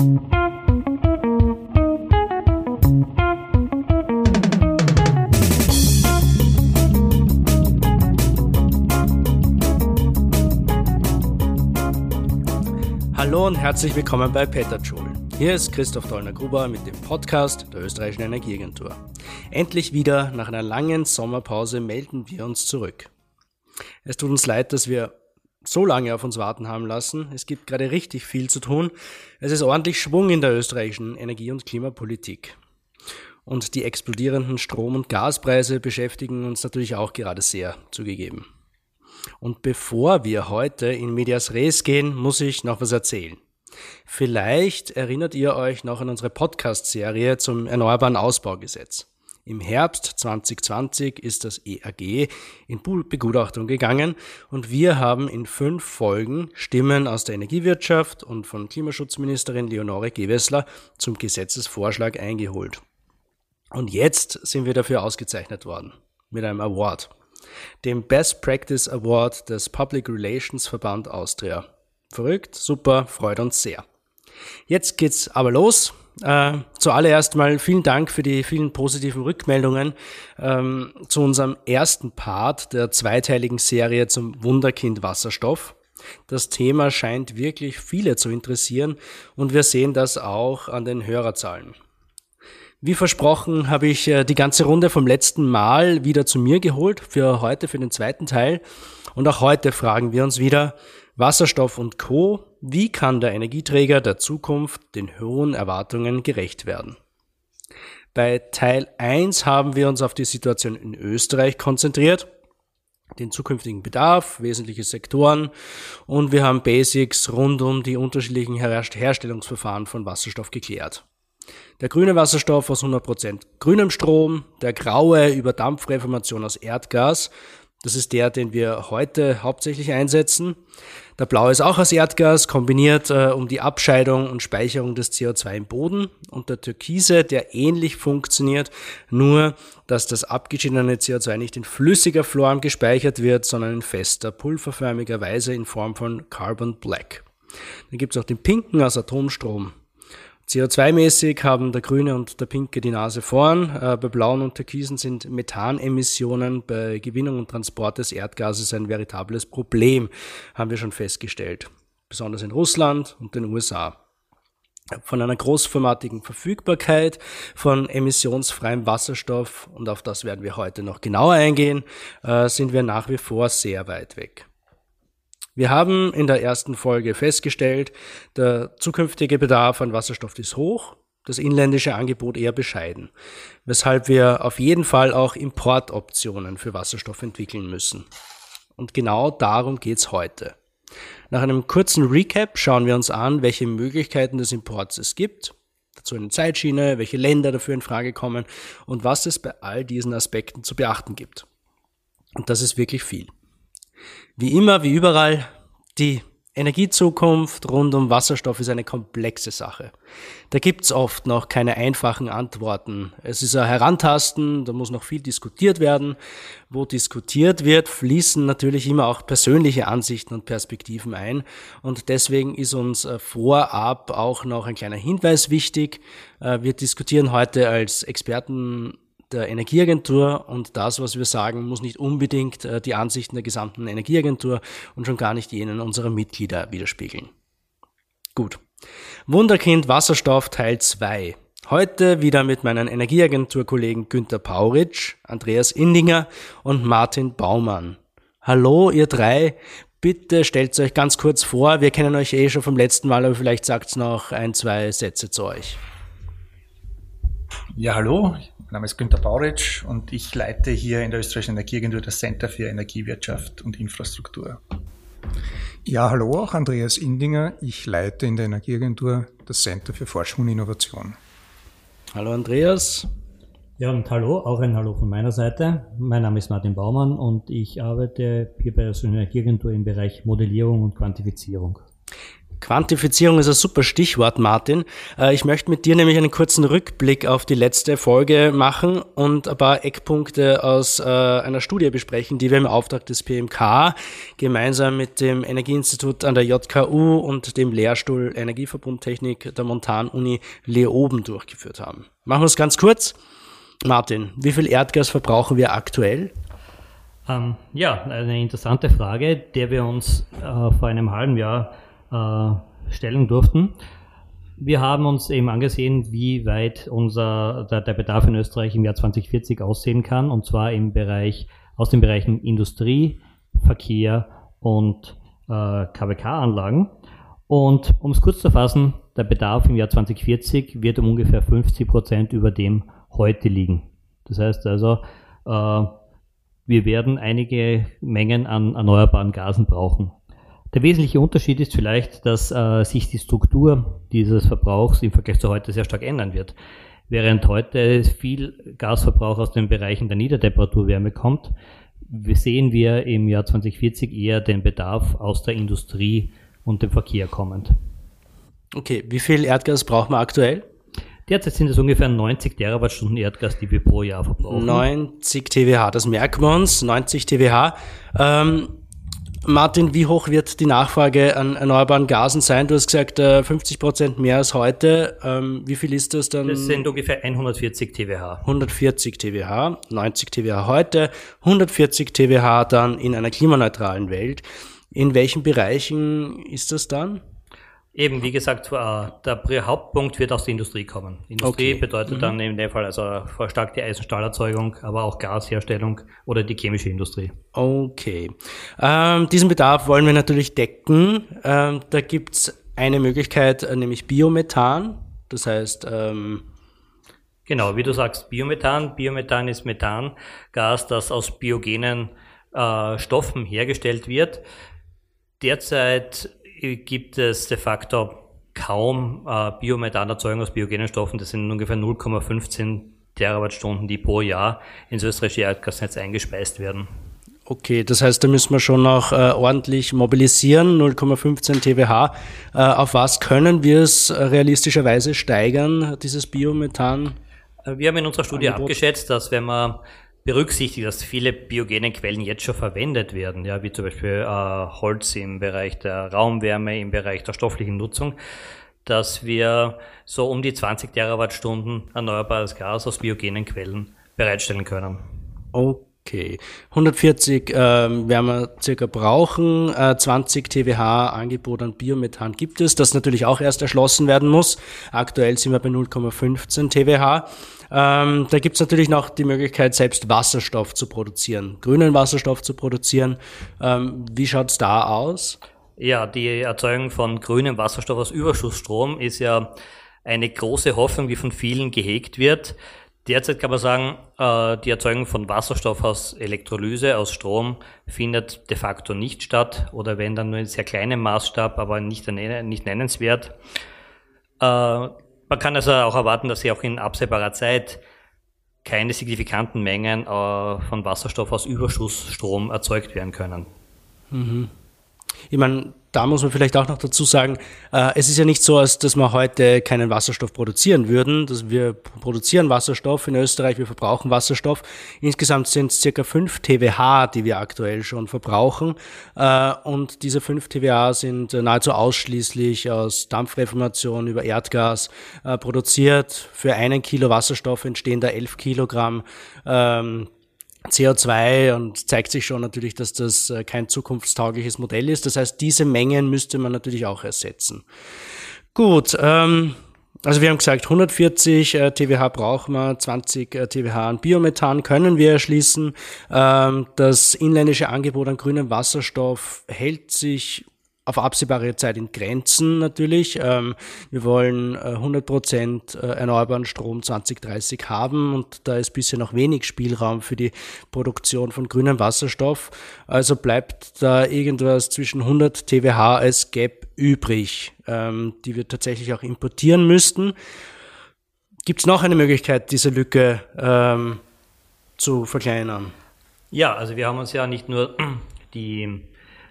Hallo und herzlich willkommen bei Petterjoule. Hier ist Christoph Dollner-Gruber mit dem Podcast der Österreichischen Energieagentur. Endlich wieder nach einer langen Sommerpause melden wir uns zurück. Es tut uns leid, dass wir so lange auf uns warten haben lassen. Es gibt gerade richtig viel zu tun. Es ist ordentlich Schwung in der österreichischen Energie- und Klimapolitik. Und die explodierenden Strom- und Gaspreise beschäftigen uns natürlich auch gerade sehr, zugegeben. Und bevor wir heute in Medias Res gehen, muss ich noch was erzählen. Vielleicht erinnert ihr euch noch an unsere Podcast-Serie zum Erneuerbaren Ausbaugesetz. Im Herbst 2020 ist das EAG in Begutachtung gegangen und wir haben in fünf Folgen Stimmen aus der Energiewirtschaft und von Klimaschutzministerin Leonore Gewessler zum Gesetzesvorschlag eingeholt. Und jetzt sind wir dafür ausgezeichnet worden mit einem Award, dem Best Practice Award des Public Relations Verband Austria. Verrückt, super, freut uns sehr. Jetzt geht's aber los. Äh, zuallererst mal vielen Dank für die vielen positiven Rückmeldungen ähm, zu unserem ersten Part der zweiteiligen Serie zum Wunderkind Wasserstoff. Das Thema scheint wirklich viele zu interessieren und wir sehen das auch an den Hörerzahlen. Wie versprochen habe ich äh, die ganze Runde vom letzten Mal wieder zu mir geholt für heute, für den zweiten Teil. Und auch heute fragen wir uns wieder, Wasserstoff und Co. Wie kann der Energieträger der Zukunft den hohen Erwartungen gerecht werden? Bei Teil 1 haben wir uns auf die Situation in Österreich konzentriert, den zukünftigen Bedarf, wesentliche Sektoren und wir haben Basics rund um die unterschiedlichen Herstellungsverfahren von Wasserstoff geklärt. Der grüne Wasserstoff aus 100% grünem Strom, der graue über Dampfreformation aus Erdgas das ist der, den wir heute hauptsächlich einsetzen. Der blaue ist auch aus Erdgas, kombiniert äh, um die Abscheidung und Speicherung des CO2 im Boden. Und der türkise, der ähnlich funktioniert, nur dass das abgeschiedene CO2 nicht in flüssiger Form gespeichert wird, sondern in fester, pulverförmiger Weise in Form von Carbon Black. Dann gibt es auch den pinken aus Atomstrom. CO2-mäßig haben der grüne und der pinke die Nase vorn. Äh, bei blauen und türkisen sind Methanemissionen bei Gewinnung und Transport des Erdgases ein veritables Problem, haben wir schon festgestellt. Besonders in Russland und den USA. Von einer großformatigen Verfügbarkeit von emissionsfreiem Wasserstoff, und auf das werden wir heute noch genauer eingehen, äh, sind wir nach wie vor sehr weit weg. Wir haben in der ersten Folge festgestellt, der zukünftige Bedarf an Wasserstoff ist hoch, das inländische Angebot eher bescheiden, weshalb wir auf jeden Fall auch Importoptionen für Wasserstoff entwickeln müssen. Und genau darum geht's heute. Nach einem kurzen Recap schauen wir uns an, welche Möglichkeiten des Imports es gibt, dazu eine Zeitschiene, welche Länder dafür in Frage kommen und was es bei all diesen Aspekten zu beachten gibt. Und das ist wirklich viel. Wie immer, wie überall, die Energiezukunft rund um Wasserstoff ist eine komplexe Sache. Da gibt's oft noch keine einfachen Antworten. Es ist ein Herantasten, da muss noch viel diskutiert werden. Wo diskutiert wird, fließen natürlich immer auch persönliche Ansichten und Perspektiven ein. Und deswegen ist uns äh, vorab auch noch ein kleiner Hinweis wichtig. Äh, wir diskutieren heute als Experten der Energieagentur und das, was wir sagen, muss nicht unbedingt äh, die Ansichten der gesamten Energieagentur und schon gar nicht jenen unserer Mitglieder widerspiegeln. Gut. Wunderkind Wasserstoff Teil 2. Heute wieder mit meinen Energieagenturkollegen Günter Pauritsch, Andreas Indinger und Martin Baumann. Hallo, ihr drei. Bitte stellt euch ganz kurz vor. Wir kennen euch eh schon vom letzten Mal, aber vielleicht sagt's noch ein, zwei Sätze zu euch. Ja, hallo. Mein Name ist Günter Bauritsch und ich leite hier in der österreichischen Energieagentur das Center für Energiewirtschaft und Infrastruktur. Ja, hallo, auch Andreas Indinger. Ich leite in der Energieagentur das Center für Forschung und Innovation. Hallo Andreas. Ja, und hallo, auch ein Hallo von meiner Seite. Mein Name ist Martin Baumann und ich arbeite hier bei der Energieagentur im Bereich Modellierung und Quantifizierung. Quantifizierung ist ein super Stichwort, Martin. Äh, ich möchte mit dir nämlich einen kurzen Rückblick auf die letzte Folge machen und ein paar Eckpunkte aus äh, einer Studie besprechen, die wir im Auftrag des PMK gemeinsam mit dem Energieinstitut an der JKU und dem Lehrstuhl Energieverbundtechnik der Montan-Uni Leoben durchgeführt haben. Machen wir es ganz kurz. Martin, wie viel Erdgas verbrauchen wir aktuell? Ähm, ja, eine interessante Frage, der wir uns äh, vor einem halben Jahr äh, stellen durften. Wir haben uns eben angesehen, wie weit unser, der, der, Bedarf in Österreich im Jahr 2040 aussehen kann, und zwar im Bereich, aus den Bereichen Industrie, Verkehr und äh, KWK-Anlagen. Und um es kurz zu fassen, der Bedarf im Jahr 2040 wird um ungefähr 50 Prozent über dem heute liegen. Das heißt also, äh, wir werden einige Mengen an erneuerbaren Gasen brauchen. Der wesentliche Unterschied ist vielleicht, dass äh, sich die Struktur dieses Verbrauchs im Vergleich zu heute sehr stark ändern wird. Während heute viel Gasverbrauch aus den Bereichen der Niedertemperaturwärme kommt, sehen wir im Jahr 2040 eher den Bedarf aus der Industrie und dem Verkehr kommend. Okay, wie viel Erdgas brauchen wir aktuell? Derzeit sind es ungefähr 90 Terawattstunden Erdgas, die wir pro Jahr verbrauchen. 90 TWh, das merken wir uns, 90 TWh. Ähm, Martin, wie hoch wird die Nachfrage an erneuerbaren Gasen sein? Du hast gesagt, 50 äh, Prozent mehr als heute. Ähm, wie viel ist das dann? Das sind ungefähr 140 TWh. 140 TWh, 90 TWh heute, 140 TWh dann in einer klimaneutralen Welt. In welchen Bereichen ist das dann? Eben, wie gesagt, der Hauptpunkt wird aus der Industrie kommen. Industrie okay. bedeutet mhm. dann in dem Fall also verstärkte Eisenstahlerzeugung, aber auch Gasherstellung oder die chemische Industrie. Okay. Ähm, diesen Bedarf wollen wir natürlich decken. Ähm, da gibt's eine Möglichkeit, äh, nämlich Biomethan. Das heißt, ähm Genau, wie du sagst, Biomethan. Biomethan ist Methangas, das aus biogenen äh, Stoffen hergestellt wird. Derzeit gibt es de facto kaum äh, Biomethanarzeugung aus biogenen Stoffen. Das sind ungefähr 0,15 Terawattstunden, die pro Jahr ins österreichische Erdgasnetz eingespeist werden. Okay, das heißt, da müssen wir schon noch äh, ordentlich mobilisieren, 0,15 TWh. Äh, auf was können wir es realistischerweise steigern, dieses Biomethan? Äh, wir haben in unserer Studie Angebot? abgeschätzt, dass wenn man berücksichtigt, dass viele biogene Quellen jetzt schon verwendet werden, ja, wie zum Beispiel äh, Holz im Bereich der Raumwärme, im Bereich der stofflichen Nutzung, dass wir so um die 20 Terawattstunden erneuerbares Gas aus biogenen Quellen bereitstellen können. Okay. 140 ähm, werden wir circa brauchen. Äh, 20 TWH Angebot an Biomethan gibt es, das natürlich auch erst erschlossen werden muss. Aktuell sind wir bei 0,15 TWH. Ähm, da gibt es natürlich noch die Möglichkeit, selbst Wasserstoff zu produzieren, grünen Wasserstoff zu produzieren. Ähm, wie schaut's da aus? Ja, die Erzeugung von grünem Wasserstoff aus Überschussstrom ist ja eine große Hoffnung, die von vielen gehegt wird. Derzeit kann man sagen, äh, die Erzeugung von Wasserstoff aus Elektrolyse, aus Strom, findet de facto nicht statt oder wenn dann nur in sehr kleinem Maßstab, aber nicht, nicht nennenswert. Äh, man kann also auch erwarten, dass sie auch in absehbarer Zeit keine signifikanten Mengen äh, von Wasserstoff aus Überschussstrom erzeugt werden können. Mhm. Ich meine, da muss man vielleicht auch noch dazu sagen, äh, es ist ja nicht so, als dass wir heute keinen Wasserstoff produzieren würden. Dass wir produzieren Wasserstoff in Österreich, wir verbrauchen Wasserstoff. Insgesamt sind es circa 5 TWH, die wir aktuell schon verbrauchen. Äh, und diese 5 TWH sind nahezu ausschließlich aus Dampfreformation über Erdgas äh, produziert. Für einen Kilo Wasserstoff entstehen da 11 Kilogramm ähm, CO2 und zeigt sich schon natürlich, dass das äh, kein zukunftstaugliches Modell ist. Das heißt, diese Mengen müsste man natürlich auch ersetzen. Gut, ähm, also wir haben gesagt, 140 äh, TWH brauchen wir, 20 äh, TWH an Biomethan können wir erschließen. Ähm, das inländische Angebot an grünem Wasserstoff hält sich auf absehbare Zeit in Grenzen natürlich. Ähm, wir wollen 100 äh, Prozent äh, erneuerbaren Strom 2030 haben und da ist bisher noch wenig Spielraum für die Produktion von grünem Wasserstoff. Also bleibt da irgendwas zwischen 100 TWH als Gap übrig, ähm, die wir tatsächlich auch importieren müssten. Gibt es noch eine Möglichkeit, diese Lücke ähm, zu verkleinern? Ja, also wir haben uns ja nicht nur die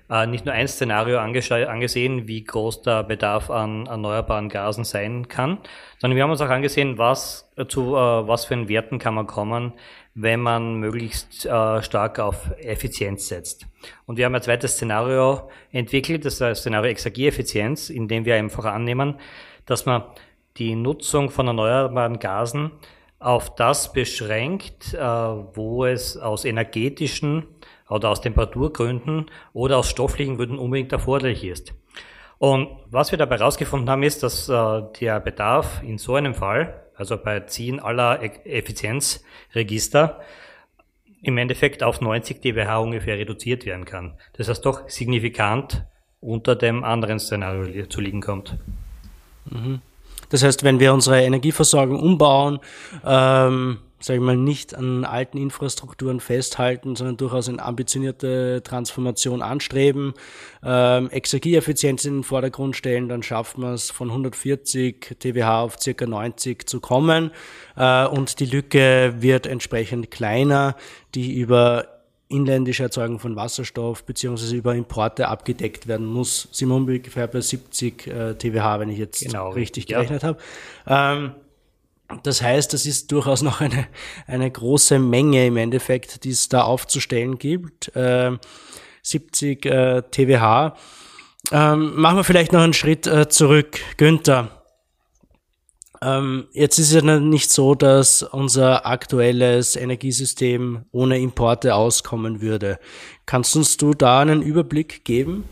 äh, nicht nur ein Szenario angesehen, wie groß der Bedarf an erneuerbaren Gasen sein kann, sondern wir haben uns auch angesehen, was zu äh, was für einen Werten kann man kommen, wenn man möglichst äh, stark auf Effizienz setzt. Und wir haben ein zweites Szenario entwickelt, das ist das Szenario Exergieeffizienz, in dem wir einfach annehmen, dass man die Nutzung von erneuerbaren Gasen auf das beschränkt, äh, wo es aus energetischen oder aus Temperaturgründen oder aus stofflichen Gründen unbedingt erforderlich ist. Und was wir dabei herausgefunden haben, ist, dass äh, der Bedarf in so einem Fall, also bei Ziehen aller e Effizienzregister, im Endeffekt auf 90 dBH ungefähr reduziert werden kann. Das heißt doch signifikant unter dem anderen Szenario zu liegen kommt. Mhm. Das heißt, wenn wir unsere Energieversorgung umbauen, ähm, sage ich mal, nicht an alten Infrastrukturen festhalten, sondern durchaus eine ambitionierte Transformation anstreben, ähm, Exergieeffizienz in den Vordergrund stellen, dann schafft man es von 140 TWH auf circa 90 zu kommen äh, und die Lücke wird entsprechend kleiner, die über inländische Erzeugung von Wasserstoff beziehungsweise über Importe abgedeckt werden muss. Sind wir ungefähr bei 70 äh, TWH, wenn ich jetzt genau, richtig gerechnet ja. habe. Ähm, das heißt, es ist durchaus noch eine, eine große Menge im Endeffekt, die es da aufzustellen gibt. Äh, 70 äh, TWH. Ähm, machen wir vielleicht noch einen Schritt äh, zurück. Günther, ähm, jetzt ist es ja nicht so, dass unser aktuelles Energiesystem ohne Importe auskommen würde. Kannst uns du da einen Überblick geben?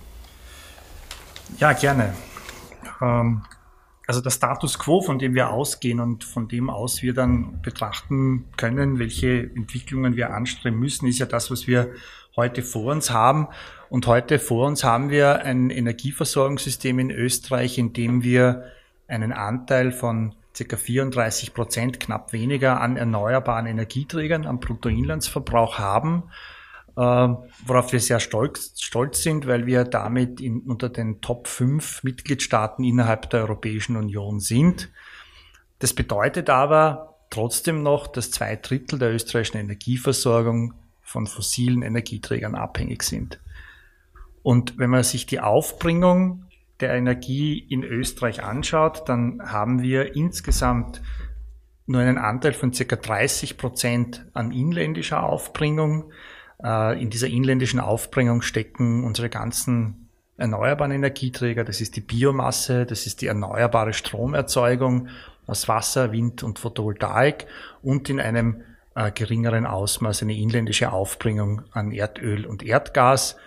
Ja, gerne. Ähm, also der Status quo, von dem wir ausgehen und von dem aus wir dann betrachten können, welche Entwicklungen wir anstreben müssen, ist ja das, was wir heute vor uns haben. Und heute vor uns haben wir ein Energieversorgungssystem in Österreich, in dem wir einen Anteil von ca. 34 Prozent, knapp weniger an erneuerbaren Energieträgern am Bruttoinlandsverbrauch haben, worauf wir sehr stolz, stolz sind, weil wir damit in, unter den Top 5 Mitgliedstaaten innerhalb der Europäischen Union sind. Das bedeutet aber trotzdem noch, dass zwei Drittel der österreichischen Energieversorgung von fossilen Energieträgern abhängig sind. Und wenn man sich die Aufbringung der Energie in Österreich anschaut, dann haben wir insgesamt nur einen Anteil von circa 30 Prozent an inländischer Aufbringung. Äh, in dieser inländischen Aufbringung stecken unsere ganzen erneuerbaren Energieträger. Das ist die Biomasse, das ist die erneuerbare Stromerzeugung aus Wasser, Wind und Photovoltaik und in einem äh, geringeren Ausmaß eine inländische Aufbringung an Erdöl und Erdgas.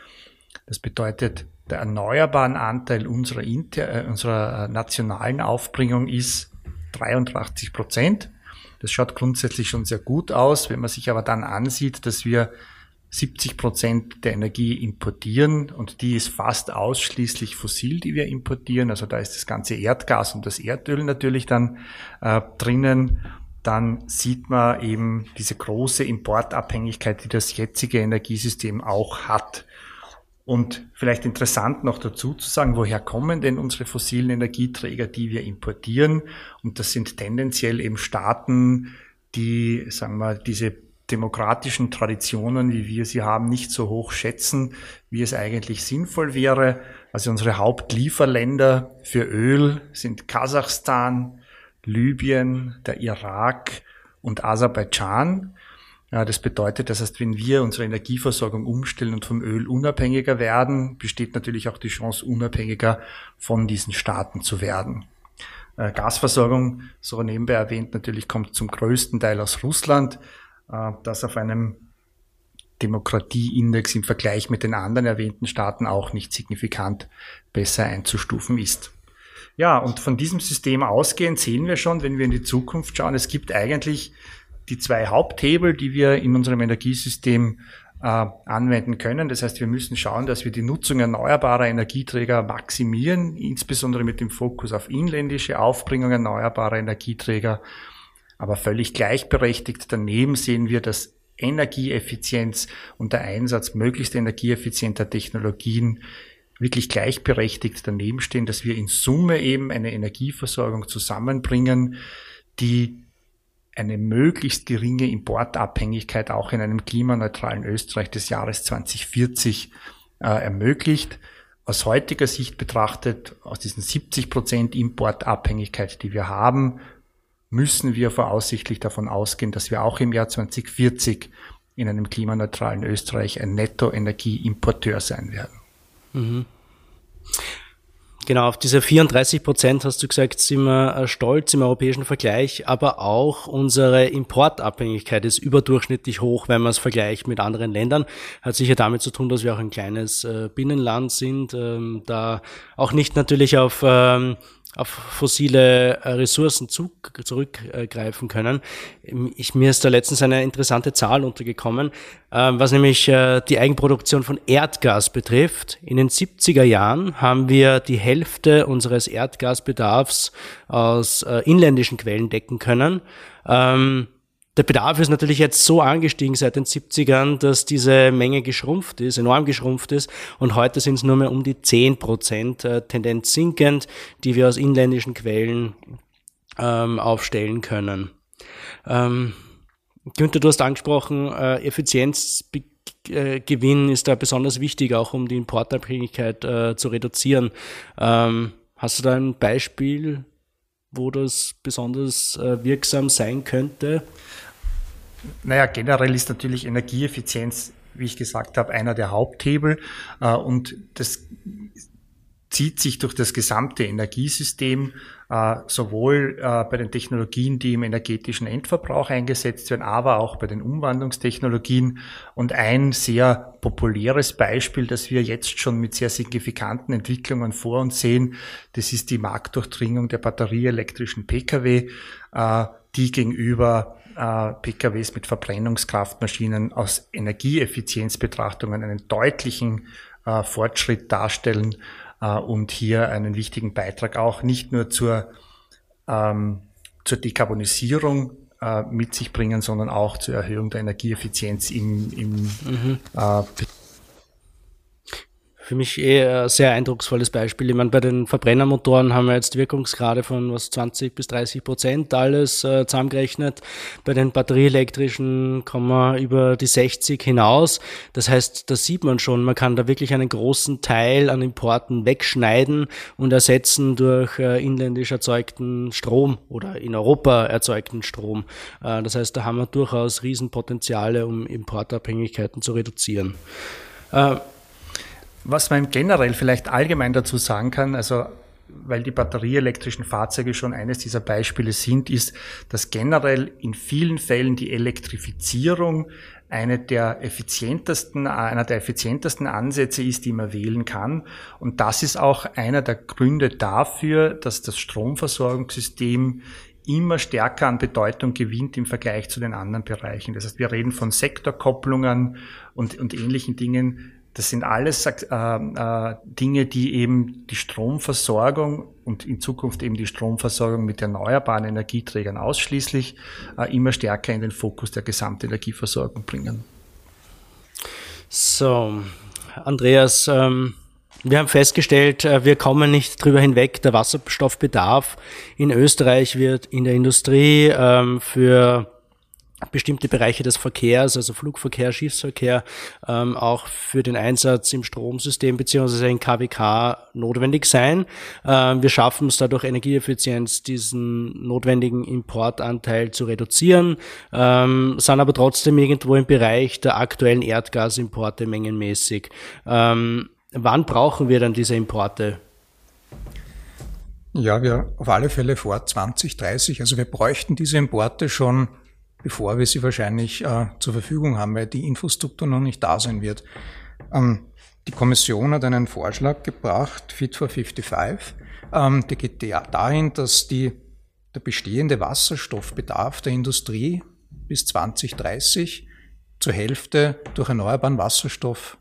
Das bedeutet, der erneuerbaren Anteil unserer, inter, äh, unserer äh, nationalen Aufbringung ist 83 Prozent. Das schaut grundsätzlich schon sehr gut aus. Wenn man sich aber dann ansieht, dass wir 70 Prozent der Energie importieren und die ist fast ausschließlich fossil, die wir importieren. Also da ist das ganze Erdgas und das Erdöl natürlich dann äh, drinnen. Dann sieht man eben diese große Importabhängigkeit, die das jetzige Energiesystem auch hat. Und vielleicht interessant noch dazu zu sagen, woher kommen denn unsere fossilen Energieträger, die wir importieren? Und das sind tendenziell eben Staaten, die, sagen wir, diese demokratischen Traditionen, wie wir sie haben, nicht so hoch schätzen, wie es eigentlich sinnvoll wäre. Also unsere Hauptlieferländer für Öl sind Kasachstan, Libyen, der Irak und Aserbaidschan. Ja, das bedeutet, das heißt, wenn wir unsere Energieversorgung umstellen und vom Öl unabhängiger werden, besteht natürlich auch die Chance, unabhängiger von diesen Staaten zu werden. Äh, Gasversorgung, so nebenbei erwähnt, natürlich kommt zum größten Teil aus Russland, das auf einem Demokratieindex im Vergleich mit den anderen erwähnten Staaten auch nicht signifikant besser einzustufen ist. Ja, und von diesem System ausgehend sehen wir schon, wenn wir in die Zukunft schauen, es gibt eigentlich die zwei Haupthebel, die wir in unserem Energiesystem äh, anwenden können. Das heißt, wir müssen schauen, dass wir die Nutzung erneuerbarer Energieträger maximieren, insbesondere mit dem Fokus auf inländische Aufbringung erneuerbarer Energieträger. Aber völlig gleichberechtigt daneben sehen wir, dass Energieeffizienz und der Einsatz möglichst energieeffizienter Technologien wirklich gleichberechtigt daneben stehen, dass wir in Summe eben eine Energieversorgung zusammenbringen, die eine möglichst geringe Importabhängigkeit auch in einem klimaneutralen Österreich des Jahres 2040 äh, ermöglicht. Aus heutiger Sicht betrachtet, aus diesen 70 Prozent Importabhängigkeit, die wir haben, müssen wir voraussichtlich davon ausgehen, dass wir auch im Jahr 2040 in einem klimaneutralen Österreich ein Nettoenergieimporteur sein werden. Mhm. Genau, auf diese 34 Prozent hast du gesagt, sind wir äh, stolz im europäischen Vergleich, aber auch unsere Importabhängigkeit ist überdurchschnittlich hoch, wenn man es vergleicht mit anderen Ländern. Hat sicher damit zu tun, dass wir auch ein kleines äh, Binnenland sind, ähm, da auch nicht natürlich auf ähm, auf fossile äh, Ressourcen zu, zurückgreifen können. Ich, mir ist da letztens eine interessante Zahl untergekommen, äh, was nämlich äh, die Eigenproduktion von Erdgas betrifft. In den 70er Jahren haben wir die Hälfte unseres Erdgasbedarfs aus äh, inländischen Quellen decken können. Der Bedarf ist natürlich jetzt so angestiegen seit den 70ern, dass diese Menge geschrumpft ist, enorm geschrumpft ist. Und heute sind es nur mehr um die 10 Prozent, äh, Tendenz sinkend, die wir aus inländischen Quellen ähm, aufstellen können. Ähm, Günther, du hast angesprochen, äh, Effizienzgewinn ist da besonders wichtig, auch um die Importabhängigkeit äh, zu reduzieren. Ähm, hast du da ein Beispiel, wo das besonders äh, wirksam sein könnte? Naja, generell ist natürlich Energieeffizienz, wie ich gesagt habe, einer der Haupthebel äh, und das zieht sich durch das gesamte Energiesystem, äh, sowohl äh, bei den Technologien, die im energetischen Endverbrauch eingesetzt werden, aber auch bei den Umwandlungstechnologien. Und ein sehr populäres Beispiel, das wir jetzt schon mit sehr signifikanten Entwicklungen vor uns sehen, das ist die Marktdurchdringung der batterieelektrischen Pkw, die gegenüber äh, PKWs mit Verbrennungskraftmaschinen aus Energieeffizienzbetrachtungen einen deutlichen äh, Fortschritt darstellen äh, und hier einen wichtigen Beitrag auch nicht nur zur, ähm, zur Dekarbonisierung äh, mit sich bringen, sondern auch zur Erhöhung der Energieeffizienz im, im mhm. Für mich eher ein sehr eindrucksvolles Beispiel. Ich meine, bei den Verbrennermotoren haben wir jetzt Wirkungsgrade von was 20 bis 30 Prozent alles äh, zusammengerechnet. Bei den batterieelektrischen kommen wir über die 60 hinaus. Das heißt, da sieht man schon, man kann da wirklich einen großen Teil an Importen wegschneiden und ersetzen durch äh, inländisch erzeugten Strom oder in Europa erzeugten Strom. Äh, das heißt, da haben wir durchaus Riesenpotenziale, um Importabhängigkeiten zu reduzieren. Äh, was man generell vielleicht allgemein dazu sagen kann, also weil die batterieelektrischen Fahrzeuge schon eines dieser Beispiele sind, ist, dass generell in vielen Fällen die Elektrifizierung eine der effizientesten, einer der effizientesten Ansätze ist, die man wählen kann. Und das ist auch einer der Gründe dafür, dass das Stromversorgungssystem immer stärker an Bedeutung gewinnt im Vergleich zu den anderen Bereichen. Das heißt, wir reden von Sektorkopplungen und, und ähnlichen Dingen, das sind alles äh, äh, Dinge, die eben die Stromversorgung und in Zukunft eben die Stromversorgung mit erneuerbaren Energieträgern ausschließlich äh, immer stärker in den Fokus der Gesamtenergieversorgung bringen. So, Andreas, ähm, wir haben festgestellt, äh, wir kommen nicht drüber hinweg. Der Wasserstoffbedarf in Österreich wird in der Industrie ähm, für bestimmte Bereiche des Verkehrs, also Flugverkehr, Schiffsverkehr, ähm, auch für den Einsatz im Stromsystem beziehungsweise in KWK notwendig sein. Ähm, wir schaffen es dadurch Energieeffizienz, diesen notwendigen Importanteil zu reduzieren, ähm, sind aber trotzdem irgendwo im Bereich der aktuellen Erdgasimporte mengenmäßig. Ähm, wann brauchen wir dann diese Importe? Ja, wir auf alle Fälle vor 2030. Also wir bräuchten diese Importe schon bevor wir sie wahrscheinlich äh, zur Verfügung haben, weil die Infrastruktur noch nicht da sein wird. Ähm, die Kommission hat einen Vorschlag gebracht, Fit for 55. Ähm, der geht dahin, dass die, der bestehende Wasserstoffbedarf der Industrie bis 2030 zur Hälfte durch erneuerbaren Wasserstoff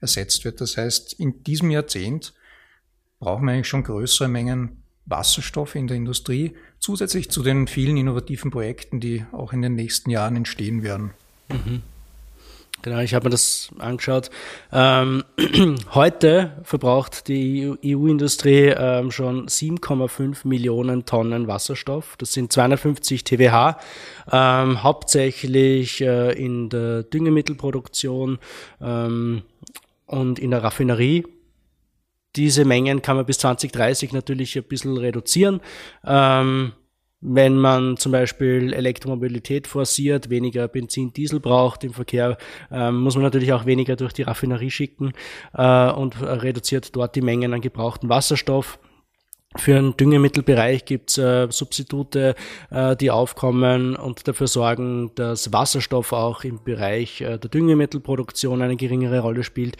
ersetzt wird. Das heißt, in diesem Jahrzehnt brauchen wir eigentlich schon größere Mengen Wasserstoff in der Industrie, zusätzlich zu den vielen innovativen Projekten, die auch in den nächsten Jahren entstehen werden. Mhm. Genau, ich habe mir das angeschaut. Ähm, heute verbraucht die EU-Industrie ähm, schon 7,5 Millionen Tonnen Wasserstoff. Das sind 250 TWH, ähm, hauptsächlich äh, in der Düngemittelproduktion. Ähm, und in der Raffinerie. Diese Mengen kann man bis 2030 natürlich ein bisschen reduzieren. Ähm, wenn man zum Beispiel Elektromobilität forciert, weniger Benzin, Diesel braucht im Verkehr, ähm, muss man natürlich auch weniger durch die Raffinerie schicken äh, und reduziert dort die Mengen an gebrauchten Wasserstoff. Für den Düngemittelbereich gibt's äh, Substitute, äh, die aufkommen und dafür sorgen, dass Wasserstoff auch im Bereich äh, der Düngemittelproduktion eine geringere Rolle spielt.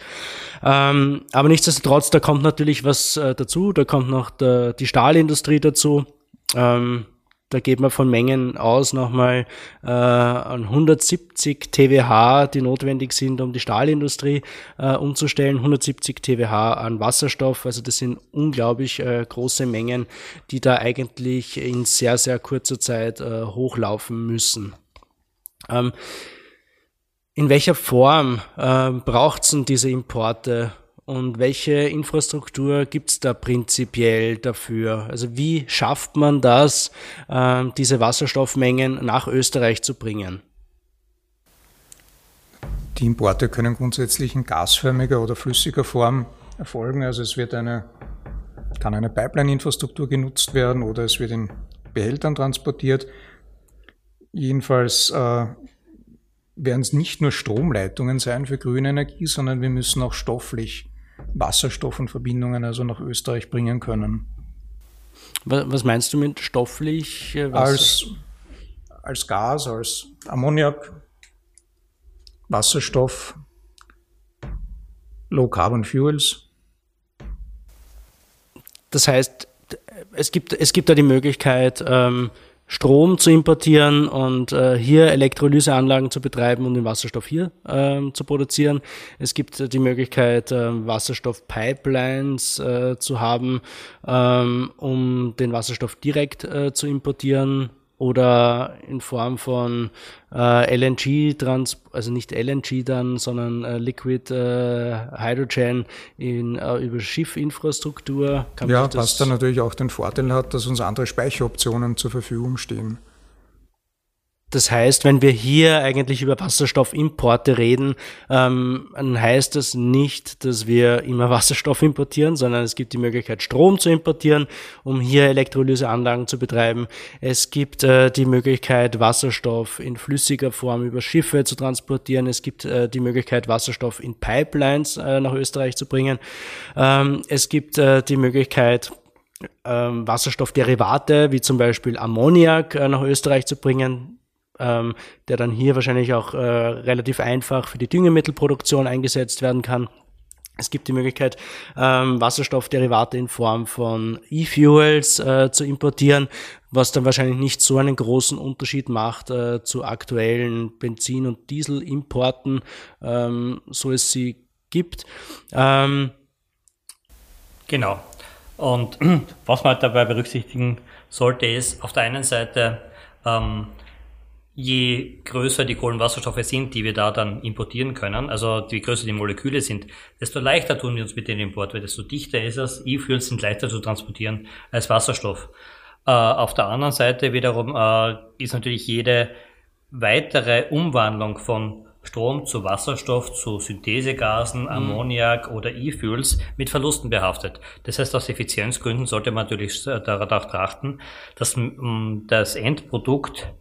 Ähm, aber nichtsdestotrotz, da kommt natürlich was äh, dazu, da kommt noch der, die Stahlindustrie dazu. Ähm, da geht man von Mengen aus nochmal äh, an 170 TWH, die notwendig sind, um die Stahlindustrie äh, umzustellen. 170 TWH an Wasserstoff. Also das sind unglaublich äh, große Mengen, die da eigentlich in sehr, sehr kurzer Zeit äh, hochlaufen müssen. Ähm, in welcher Form äh, braucht es denn diese Importe? Und welche Infrastruktur gibt es da prinzipiell dafür? Also wie schafft man das, äh, diese Wasserstoffmengen nach Österreich zu bringen? Die Importe können grundsätzlich in gasförmiger oder flüssiger Form erfolgen. Also es wird eine, kann eine Pipeline-Infrastruktur genutzt werden oder es wird in Behältern transportiert. Jedenfalls äh, werden es nicht nur Stromleitungen sein für grüne Energie, sondern wir müssen auch stofflich Wasserstoff und Verbindungen also nach Österreich bringen können. Was meinst du mit stofflich? Äh, als, als Gas, als Ammoniak, Wasserstoff, Low Carbon Fuels. Das heißt, es gibt, es gibt da die Möglichkeit, ähm, Strom zu importieren und äh, hier Elektrolyseanlagen zu betreiben und den Wasserstoff hier ähm, zu produzieren. Es gibt äh, die Möglichkeit, äh, Wasserstoffpipelines äh, zu haben, ähm, um den Wasserstoff direkt äh, zu importieren oder in Form von äh, LNG, trans also nicht LNG dann, sondern äh, Liquid äh, Hydrogen in, äh, über Schiffinfrastruktur. Kann ja, was dann natürlich auch den Vorteil hat, dass uns andere Speicheroptionen zur Verfügung stehen. Das heißt, wenn wir hier eigentlich über Wasserstoffimporte reden, ähm, dann heißt das nicht, dass wir immer Wasserstoff importieren, sondern es gibt die Möglichkeit, Strom zu importieren, um hier Elektrolyseanlagen zu betreiben. Es gibt äh, die Möglichkeit, Wasserstoff in flüssiger Form über Schiffe zu transportieren. Es gibt äh, die Möglichkeit, Wasserstoff in Pipelines äh, nach Österreich zu bringen. Ähm, es gibt äh, die Möglichkeit, ähm, Wasserstoffderivate wie zum Beispiel Ammoniak äh, nach Österreich zu bringen ähm, der dann hier wahrscheinlich auch äh, relativ einfach für die Düngemittelproduktion eingesetzt werden kann. Es gibt die Möglichkeit, ähm, Wasserstoffderivate in Form von E-Fuels äh, zu importieren, was dann wahrscheinlich nicht so einen großen Unterschied macht äh, zu aktuellen Benzin- und Dieselimporten, ähm, so es sie gibt. Ähm, genau. Und was man halt dabei berücksichtigen sollte, ist auf der einen Seite ähm, je größer die Kohlenwasserstoffe sind, die wir da dann importieren können, also je größer die Moleküle sind, desto leichter tun wir uns mit dem Import, weil desto dichter ist es. E-Fuels sind leichter zu transportieren als Wasserstoff. Äh, auf der anderen Seite wiederum äh, ist natürlich jede weitere Umwandlung von Strom zu Wasserstoff, zu Synthesegasen, mhm. Ammoniak mhm. oder E-Fuels mit Verlusten behaftet. Das heißt, aus Effizienzgründen sollte man natürlich darauf trachten, dass das Endprodukt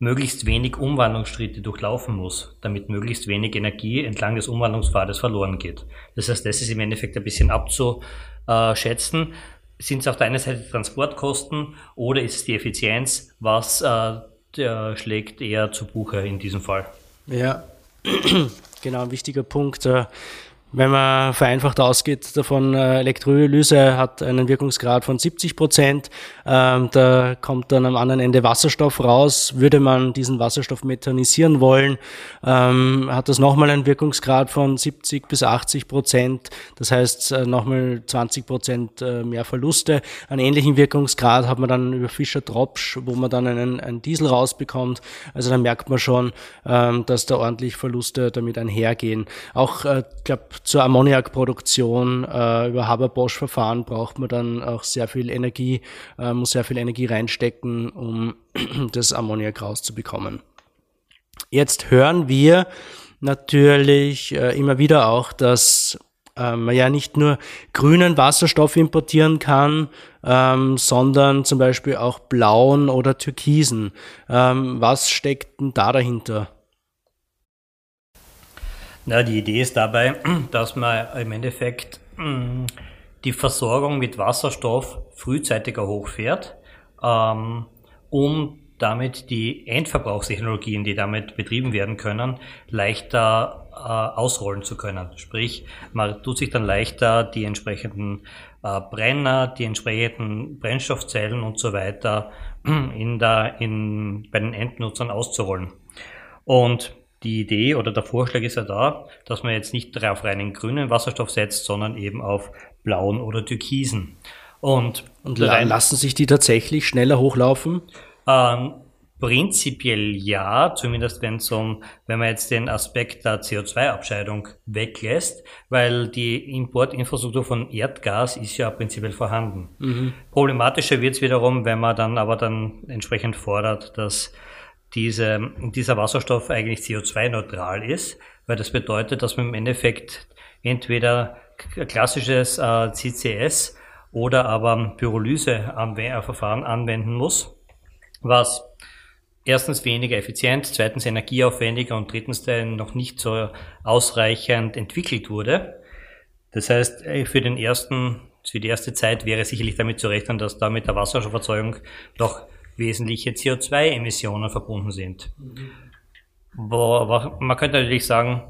möglichst wenig Umwandlungsschritte durchlaufen muss, damit möglichst wenig Energie entlang des Umwandlungspfades verloren geht. Das heißt, das ist im Endeffekt ein bisschen abzuschätzen. Sind es auf der einen Seite Transportkosten oder ist es die Effizienz? Was äh, schlägt eher zu Buche in diesem Fall? Ja, genau, ein wichtiger Punkt. Äh, wenn man vereinfacht ausgeht davon, äh, Elektrolyse hat einen Wirkungsgrad von 70 Prozent. Ähm, da kommt dann am anderen Ende Wasserstoff raus. Würde man diesen Wasserstoff methanisieren wollen, ähm, hat das nochmal einen Wirkungsgrad von 70 bis 80 Prozent. Das heißt äh, nochmal 20 Prozent äh, mehr Verluste. Einen ähnlichen Wirkungsgrad hat man dann über Fischer-Tropsch, wo man dann einen, einen Diesel rausbekommt. Also dann merkt man schon, ähm, dass da ordentlich Verluste damit einhergehen. Auch, äh, glaube zur Ammoniakproduktion äh, über Haber-Bosch-Verfahren braucht man dann auch sehr viel Energie, äh, muss sehr viel Energie reinstecken, um das Ammoniak rauszubekommen. Jetzt hören wir natürlich äh, immer wieder auch, dass äh, man ja nicht nur grünen Wasserstoff importieren kann, ähm, sondern zum Beispiel auch blauen oder türkisen. Ähm, was steckt denn da dahinter? Na, die Idee ist dabei, dass man im Endeffekt mm, die Versorgung mit Wasserstoff frühzeitiger hochfährt, ähm, um damit die Endverbrauchstechnologien, die damit betrieben werden können, leichter äh, ausrollen zu können. Sprich, man tut sich dann leichter die entsprechenden äh, Brenner, die entsprechenden Brennstoffzellen und so weiter in der, in, bei den Endnutzern auszurollen. Und die Idee oder der Vorschlag ist ja da, dass man jetzt nicht auf reinen grünen Wasserstoff setzt, sondern eben auf blauen oder türkisen. Und, und lassen sich die tatsächlich schneller hochlaufen? Ähm, prinzipiell ja, zumindest wenn um, wenn man jetzt den Aspekt der CO2-Abscheidung weglässt, weil die Importinfrastruktur von Erdgas ist ja prinzipiell vorhanden. Mhm. Problematischer wird es wiederum, wenn man dann aber dann entsprechend fordert, dass diese, dieser Wasserstoff eigentlich CO2-neutral ist, weil das bedeutet, dass man im Endeffekt entweder klassisches äh, CCS oder aber Pyrolyse-Verfahren anwenden muss was erstens weniger effizient, zweitens energieaufwendiger und drittens noch nicht so ausreichend entwickelt wurde. Das heißt, äh, für den ersten, für die erste Zeit wäre sicherlich damit zu rechnen, dass da mit der Wasserstofferzeugung noch wesentliche CO2-Emissionen verbunden sind. Mhm. Man könnte natürlich sagen,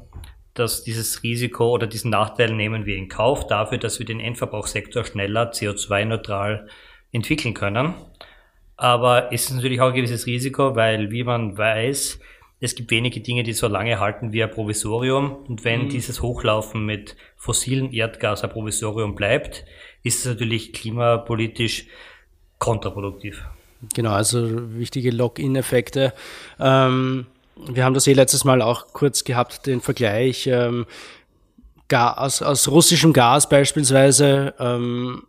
dass dieses Risiko oder diesen Nachteil nehmen wir in Kauf dafür, dass wir den Endverbrauchssektor schneller CO2-neutral entwickeln können. Aber es ist natürlich auch ein gewisses Risiko, weil, wie man weiß, es gibt wenige Dinge, die so lange halten wie ein Provisorium. Und wenn mhm. dieses Hochlaufen mit fossilen Erdgas ein Provisorium bleibt, ist es natürlich klimapolitisch kontraproduktiv. Genau, also wichtige Lock-in-Effekte. Ähm, wir haben das eh letztes Mal auch kurz gehabt, den Vergleich. Ähm, Gas, aus russischem Gas beispielsweise ähm,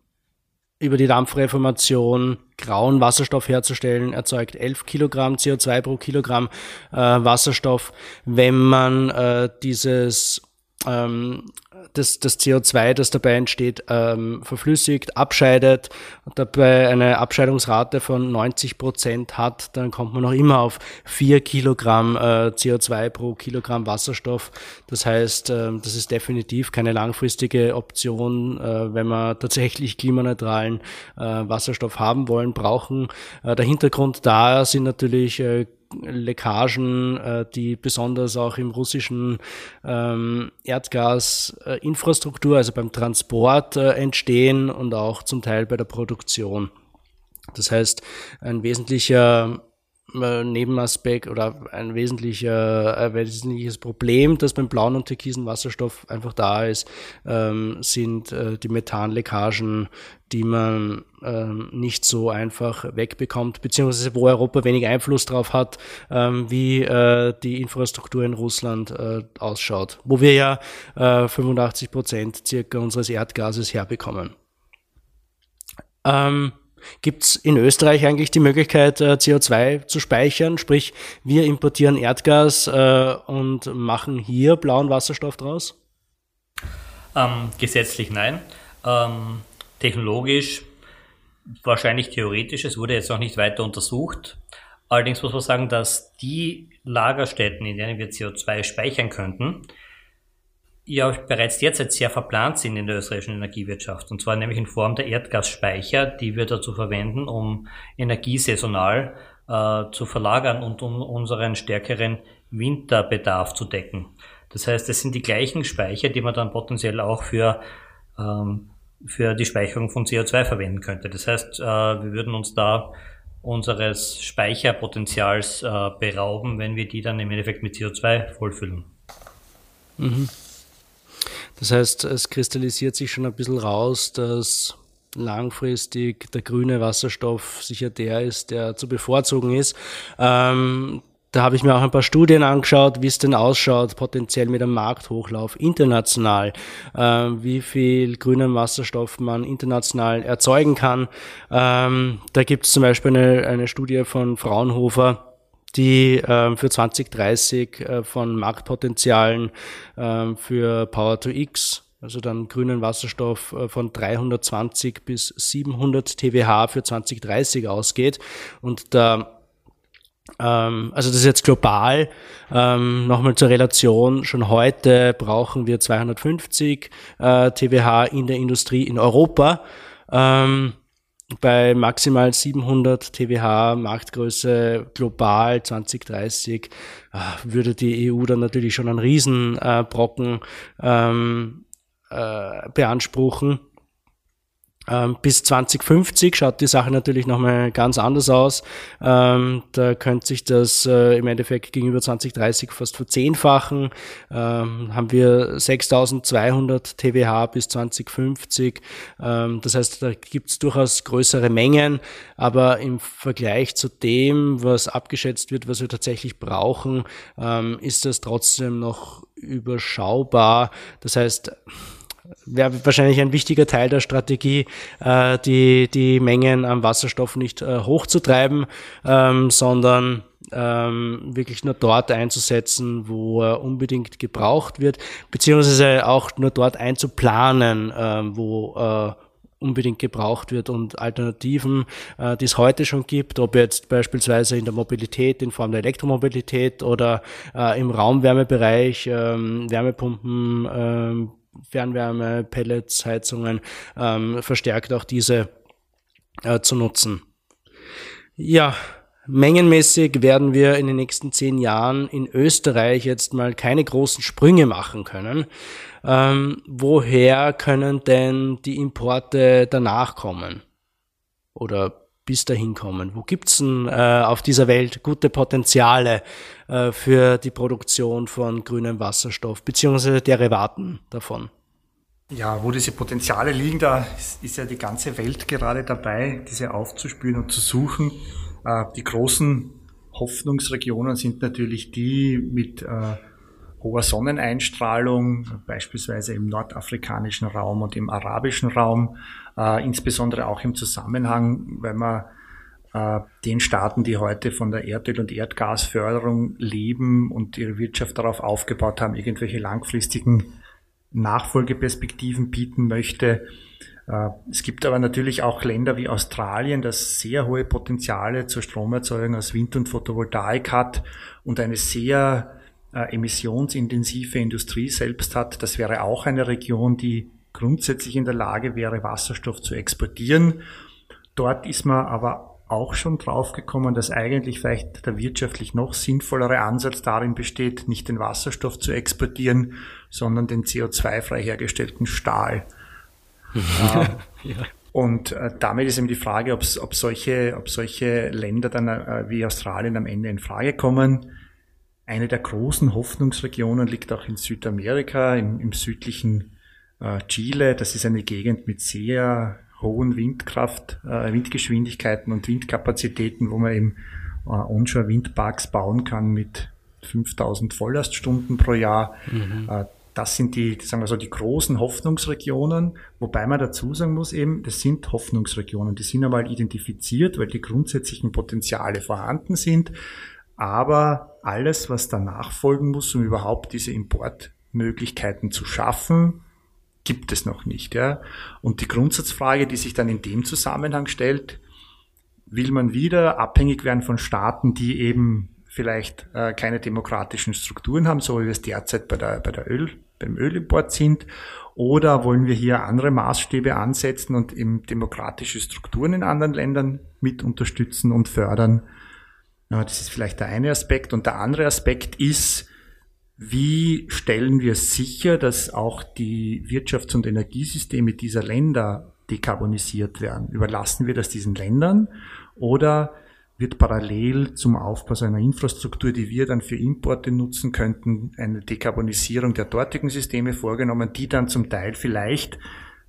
über die Dampfreformation grauen Wasserstoff herzustellen, erzeugt 11 Kilogramm CO2 pro Kilogramm äh, Wasserstoff. Wenn man äh, dieses ähm, das, das CO2, das dabei entsteht, ähm, verflüssigt, abscheidet und dabei eine Abscheidungsrate von 90 Prozent hat, dann kommt man noch immer auf vier Kilogramm äh, CO2 pro Kilogramm Wasserstoff. Das heißt, äh, das ist definitiv keine langfristige Option, äh, wenn wir tatsächlich klimaneutralen äh, Wasserstoff haben wollen, brauchen. Äh, der Hintergrund da sind natürlich äh, Leckagen, äh, die besonders auch im russischen ähm, Erdgasinfrastruktur, also beim Transport äh, entstehen und auch zum Teil bei der Produktion. Das heißt, ein wesentlicher äh, Nebenaspekt oder ein wesentlicher, ein wesentliches Problem, das beim blauen und türkisen Wasserstoff einfach da ist, ähm, sind äh, die Methanleckagen, die man ähm, nicht so einfach wegbekommt, beziehungsweise wo Europa wenig Einfluss drauf hat, ähm, wie äh, die Infrastruktur in Russland äh, ausschaut, wo wir ja äh, 85 Prozent circa unseres Erdgases herbekommen. Ähm, Gibt es in Österreich eigentlich die Möglichkeit, äh, CO2 zu speichern? Sprich, wir importieren Erdgas äh, und machen hier blauen Wasserstoff draus? Ähm, gesetzlich nein. Ähm, technologisch wahrscheinlich theoretisch. Es wurde jetzt noch nicht weiter untersucht. Allerdings muss man sagen, dass die Lagerstätten, in denen wir CO2 speichern könnten, ja bereits derzeit sehr verplant sind in der österreichischen Energiewirtschaft. Und zwar nämlich in Form der Erdgasspeicher, die wir dazu verwenden, um Energie saisonal äh, zu verlagern und um unseren stärkeren Winterbedarf zu decken. Das heißt, es sind die gleichen Speicher, die man dann potenziell auch für, ähm, für die Speicherung von CO2 verwenden könnte. Das heißt, äh, wir würden uns da unseres Speicherpotenzials äh, berauben, wenn wir die dann im Endeffekt mit CO2 vollfüllen. Mhm. Das heißt, es kristallisiert sich schon ein bisschen raus, dass langfristig der grüne Wasserstoff sicher der ist, der zu bevorzugen ist. Ähm, da habe ich mir auch ein paar Studien angeschaut, wie es denn ausschaut, potenziell mit einem Markthochlauf international, ähm, wie viel grünen Wasserstoff man international erzeugen kann. Ähm, da gibt es zum Beispiel eine, eine Studie von Fraunhofer, die ähm, für 2030 äh, von Marktpotenzialen ähm, für Power to X also dann grünen Wasserstoff äh, von 320 bis 700 TWh für 2030 ausgeht. Und da ähm, also das ist jetzt global. Ähm, Nochmal zur Relation. Schon heute brauchen wir 250 äh, TWH in der Industrie in Europa. Ähm, bei maximal 700 TWH Marktgröße global 2030 äh, würde die EU dann natürlich schon einen Riesenbrocken äh, ähm, äh, beanspruchen. Ähm, bis 2050 schaut die Sache natürlich nochmal ganz anders aus. Ähm, da könnte sich das äh, im Endeffekt gegenüber 2030 fast verzehnfachen. Ähm, haben wir 6200 TWH bis 2050. Ähm, das heißt, da gibt es durchaus größere Mengen, aber im Vergleich zu dem, was abgeschätzt wird, was wir tatsächlich brauchen, ist das trotzdem noch überschaubar. Das heißt, wäre wahrscheinlich ein wichtiger Teil der Strategie, äh, die, die Mengen am Wasserstoff nicht äh, hochzutreiben, ähm, sondern ähm, wirklich nur dort einzusetzen, wo er unbedingt gebraucht wird, beziehungsweise auch nur dort einzuplanen, ähm, wo äh, unbedingt gebraucht wird und Alternativen, äh, die es heute schon gibt, ob jetzt beispielsweise in der Mobilität in Form der Elektromobilität oder äh, im Raumwärmebereich, ähm, Wärmepumpen, ähm, Fernwärme, Pellets, Heizungen, ähm, verstärkt auch diese äh, zu nutzen. Ja, mengenmäßig werden wir in den nächsten zehn Jahren in Österreich jetzt mal keine großen Sprünge machen können. Ähm, woher können denn die Importe danach kommen? Oder bis dahin kommen? Wo gibt's denn äh, auf dieser Welt gute Potenziale äh, für die Produktion von grünem Wasserstoff beziehungsweise Derivaten davon? Ja, wo diese Potenziale liegen, da ist, ist ja die ganze Welt gerade dabei, diese aufzuspüren und zu suchen. Äh, die großen Hoffnungsregionen sind natürlich die mit äh, hoher Sonneneinstrahlung, beispielsweise im nordafrikanischen Raum und im arabischen Raum, äh, insbesondere auch im Zusammenhang, weil man äh, den Staaten, die heute von der Erdöl- und Erdgasförderung leben und ihre Wirtschaft darauf aufgebaut haben, irgendwelche langfristigen Nachfolgeperspektiven bieten möchte. Äh, es gibt aber natürlich auch Länder wie Australien, das sehr hohe Potenziale zur Stromerzeugung aus Wind und Photovoltaik hat und eine sehr äh, emissionsintensive Industrie selbst hat. Das wäre auch eine Region, die grundsätzlich in der Lage wäre, Wasserstoff zu exportieren. Dort ist man aber auch schon draufgekommen, dass eigentlich vielleicht der wirtschaftlich noch sinnvollere Ansatz darin besteht, nicht den Wasserstoff zu exportieren, sondern den CO2-frei hergestellten Stahl. ja. Und äh, damit ist eben die Frage, ob solche, ob solche Länder dann äh, wie Australien am Ende in Frage kommen. Eine der großen Hoffnungsregionen liegt auch in Südamerika, im, im südlichen Chile. Das ist eine Gegend mit sehr hohen Windkraft, äh, Windgeschwindigkeiten und Windkapazitäten, wo man eben äh, Onshore-Windparks bauen kann mit 5000 Volllaststunden pro Jahr. Mhm. Äh, das sind die, sagen wir so, die großen Hoffnungsregionen, wobei man dazu sagen muss eben, das sind Hoffnungsregionen, die sind einmal identifiziert, weil die grundsätzlichen Potenziale vorhanden sind. Aber alles, was danach folgen muss, um überhaupt diese Importmöglichkeiten zu schaffen, gibt es noch nicht. Ja? Und die Grundsatzfrage, die sich dann in dem Zusammenhang stellt, will man wieder abhängig werden von Staaten, die eben vielleicht äh, keine demokratischen Strukturen haben, so wie wir es derzeit bei der, bei der Öl, beim Ölimport sind, oder wollen wir hier andere Maßstäbe ansetzen und eben demokratische Strukturen in anderen Ländern mit unterstützen und fördern? Ja, das ist vielleicht der eine Aspekt. Und der andere Aspekt ist, wie stellen wir sicher, dass auch die Wirtschafts- und Energiesysteme dieser Länder dekarbonisiert werden? Überlassen wir das diesen Ländern oder wird parallel zum Aufbau einer Infrastruktur, die wir dann für Importe nutzen könnten, eine Dekarbonisierung der dortigen Systeme vorgenommen, die dann zum Teil vielleicht,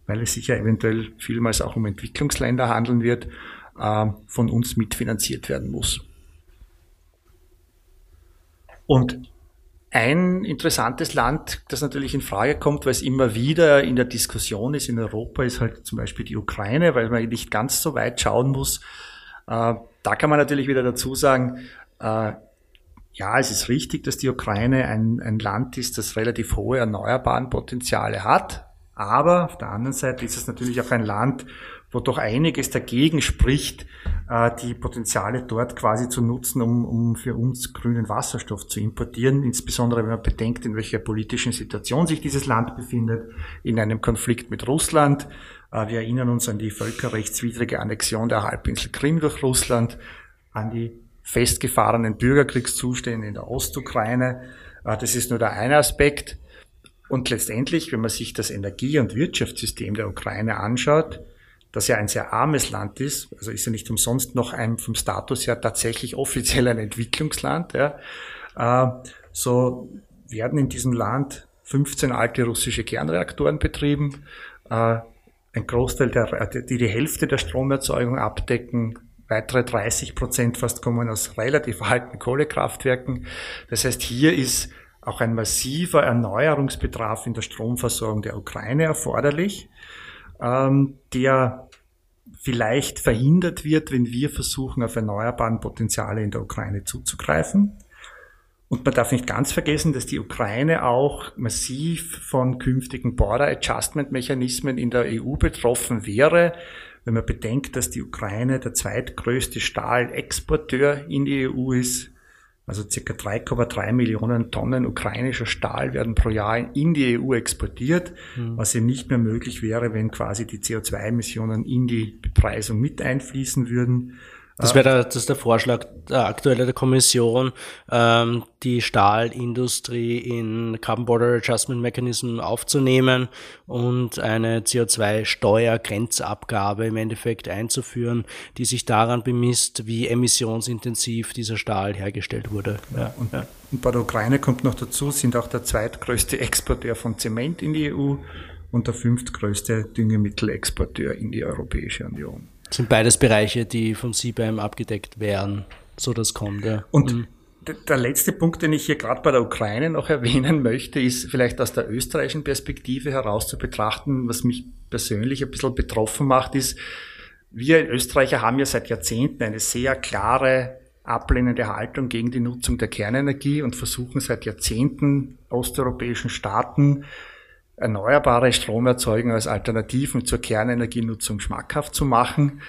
weil es sich ja eventuell vielmals auch um Entwicklungsländer handeln wird, äh, von uns mitfinanziert werden muss. Und ein interessantes Land, das natürlich in Frage kommt, weil es immer wieder in der Diskussion ist in Europa, ist halt zum Beispiel die Ukraine, weil man nicht ganz so weit schauen muss. Äh, da kann man natürlich wieder dazu sagen, äh, ja, es ist richtig, dass die Ukraine ein, ein Land ist, das relativ hohe erneuerbaren Potenziale hat. Aber auf der anderen Seite ist es natürlich auch ein Land, wo doch einiges dagegen spricht, äh, die Potenziale dort quasi zu nutzen, um, um für uns grünen Wasserstoff zu importieren, insbesondere wenn man bedenkt, in welcher politischen Situation sich dieses Land befindet, in einem Konflikt mit Russland. Äh, wir erinnern uns an die völkerrechtswidrige Annexion der Halbinsel Krim durch Russland, an die festgefahrenen Bürgerkriegszustände in der Ostukraine. Äh, das ist nur der eine Aspekt. Und letztendlich, wenn man sich das Energie- und Wirtschaftssystem der Ukraine anschaut, das ja ein sehr armes Land ist, also ist ja nicht umsonst noch ein vom Status her tatsächlich offiziell ein Entwicklungsland, ja, äh, so werden in diesem Land 15 alte russische Kernreaktoren betrieben, äh, ein Großteil der, die die Hälfte der Stromerzeugung abdecken, weitere 30 Prozent fast kommen aus relativ alten Kohlekraftwerken. Das heißt, hier ist auch ein massiver Erneuerungsbedarf in der Stromversorgung der Ukraine erforderlich, ähm, der vielleicht verhindert wird, wenn wir versuchen, auf erneuerbaren Potenziale in der Ukraine zuzugreifen. Und man darf nicht ganz vergessen, dass die Ukraine auch massiv von künftigen Border Adjustment Mechanismen in der EU betroffen wäre, wenn man bedenkt, dass die Ukraine der zweitgrößte Stahlexporteur in die EU ist, also circa 3,3 Millionen Tonnen ukrainischer Stahl werden pro Jahr in die EU exportiert, mhm. was eben nicht mehr möglich wäre, wenn quasi die CO2-Emissionen in die Bepreisung mit einfließen würden. Das wäre der, das ist der Vorschlag der aktuelle der Kommission, ähm, die Stahlindustrie in Carbon Border Adjustment Mechanism aufzunehmen und eine CO2-Steuergrenzabgabe im Endeffekt einzuführen, die sich daran bemisst, wie emissionsintensiv dieser Stahl hergestellt wurde. Ja, und, ja. und bei der Ukraine kommt noch dazu, sind auch der zweitgrößte Exporteur von Zement in die EU und der fünftgrößte Düngemittelexporteur in die Europäische Union sind beides Bereiche, die von CBAM abgedeckt wären, so das kommt. Ja. Und mhm. der letzte Punkt, den ich hier gerade bei der Ukraine noch erwähnen möchte, ist vielleicht aus der österreichischen Perspektive heraus zu betrachten, was mich persönlich ein bisschen betroffen macht, ist, wir Österreicher haben ja seit Jahrzehnten eine sehr klare ablehnende Haltung gegen die Nutzung der Kernenergie und versuchen seit Jahrzehnten osteuropäischen Staaten erneuerbare Stromerzeugung als Alternativen zur Kernenergienutzung schmackhaft zu machen.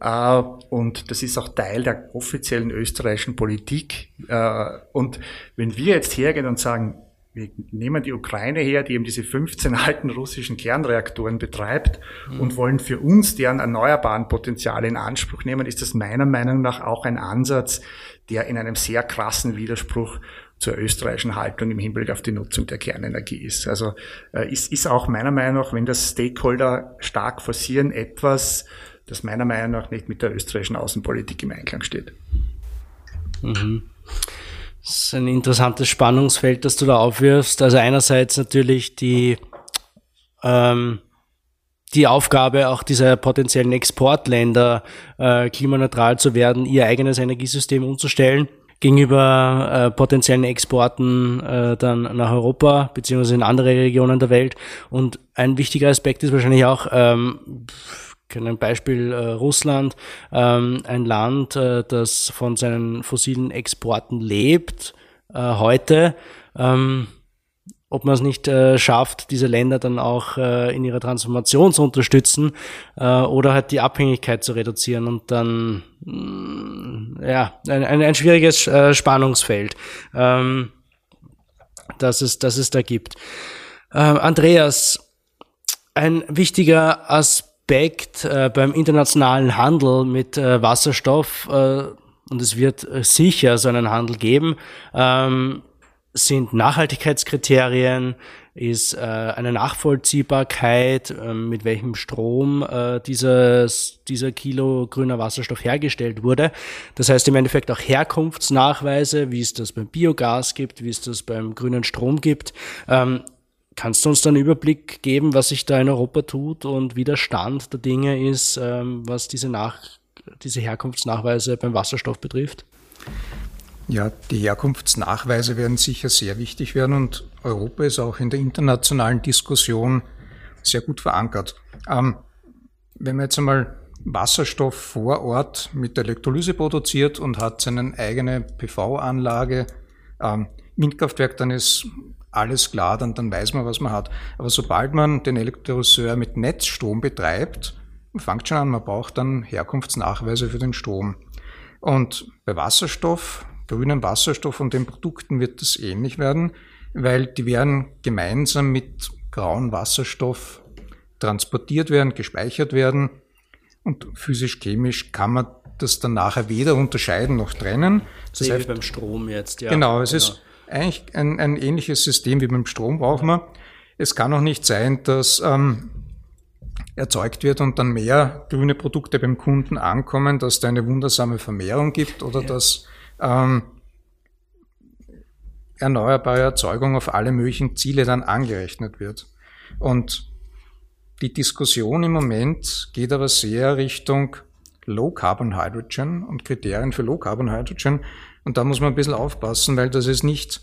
Äh, und das ist auch Teil der offiziellen österreichischen Politik. Äh, und wenn wir jetzt hergehen und sagen, wir nehmen die Ukraine her, die eben diese 15 alten russischen Kernreaktoren betreibt mhm. und wollen für uns deren erneuerbaren Potenziale in Anspruch nehmen, ist das meiner Meinung nach auch ein Ansatz, der in einem sehr krassen Widerspruch zur österreichischen Haltung im Hinblick auf die Nutzung der Kernenergie ist. Also äh, ist, ist auch meiner Meinung nach, wenn das Stakeholder stark forcieren, etwas, das meiner Meinung nach nicht mit der österreichischen Außenpolitik im Einklang steht. Mhm. Das ist ein interessantes Spannungsfeld, das du da aufwirfst. Also einerseits natürlich die, ähm, die Aufgabe auch dieser potenziellen Exportländer äh, klimaneutral zu werden, ihr eigenes Energiesystem umzustellen gegenüber äh, potenziellen Exporten äh, dann nach Europa beziehungsweise in andere Regionen der Welt. Und ein wichtiger Aspekt ist wahrscheinlich auch, ähm, ein Beispiel äh, Russland, ähm, ein Land, äh, das von seinen fossilen Exporten lebt äh, heute. Ähm, ob man es nicht äh, schafft, diese Länder dann auch äh, in ihrer Transformation zu unterstützen äh, oder halt die Abhängigkeit zu reduzieren und dann mh, mm, ja ein, ein, ein schwieriges äh, Spannungsfeld, ähm, das, es, das es da gibt. Ähm, Andreas, ein wichtiger Aspekt äh, beim internationalen Handel mit äh, Wasserstoff äh, und es wird äh, sicher so einen Handel geben, ähm, sind Nachhaltigkeitskriterien, ist äh, eine Nachvollziehbarkeit, äh, mit welchem Strom äh, dieses, dieser Kilo grüner Wasserstoff hergestellt wurde. Das heißt im Endeffekt auch Herkunftsnachweise, wie es das beim Biogas gibt, wie es das beim grünen Strom gibt. Ähm, kannst du uns da einen Überblick geben, was sich da in Europa tut und wie der Stand der Dinge ist, ähm, was diese, Nach diese Herkunftsnachweise beim Wasserstoff betrifft? Ja, die Herkunftsnachweise werden sicher sehr wichtig werden und Europa ist auch in der internationalen Diskussion sehr gut verankert. Ähm, wenn man jetzt einmal Wasserstoff vor Ort mit Elektrolyse produziert und hat seine eigene PV-Anlage, ähm, Windkraftwerk, dann ist alles klar, dann, dann weiß man, was man hat. Aber sobald man den Elektrolyseur mit Netzstrom betreibt, fängt schon an, man braucht dann Herkunftsnachweise für den Strom. Und bei Wasserstoff, grünem Wasserstoff und den Produkten wird das ähnlich werden, weil die werden gemeinsam mit grauen Wasserstoff transportiert werden, gespeichert werden und physisch-chemisch kann man das dann nachher weder unterscheiden noch trennen. Das heißt, wie beim Strom jetzt, ja. Genau, es genau. ist eigentlich ein, ein ähnliches System wie beim Strom brauchen wir. Es kann auch nicht sein, dass ähm, erzeugt wird und dann mehr grüne Produkte beim Kunden ankommen, dass da eine wundersame Vermehrung gibt oder ja. dass ähm, erneuerbare Erzeugung auf alle möglichen Ziele dann angerechnet wird. Und die Diskussion im Moment geht aber sehr Richtung Low Carbon Hydrogen und Kriterien für Low Carbon Hydrogen. Und da muss man ein bisschen aufpassen, weil das ist nicht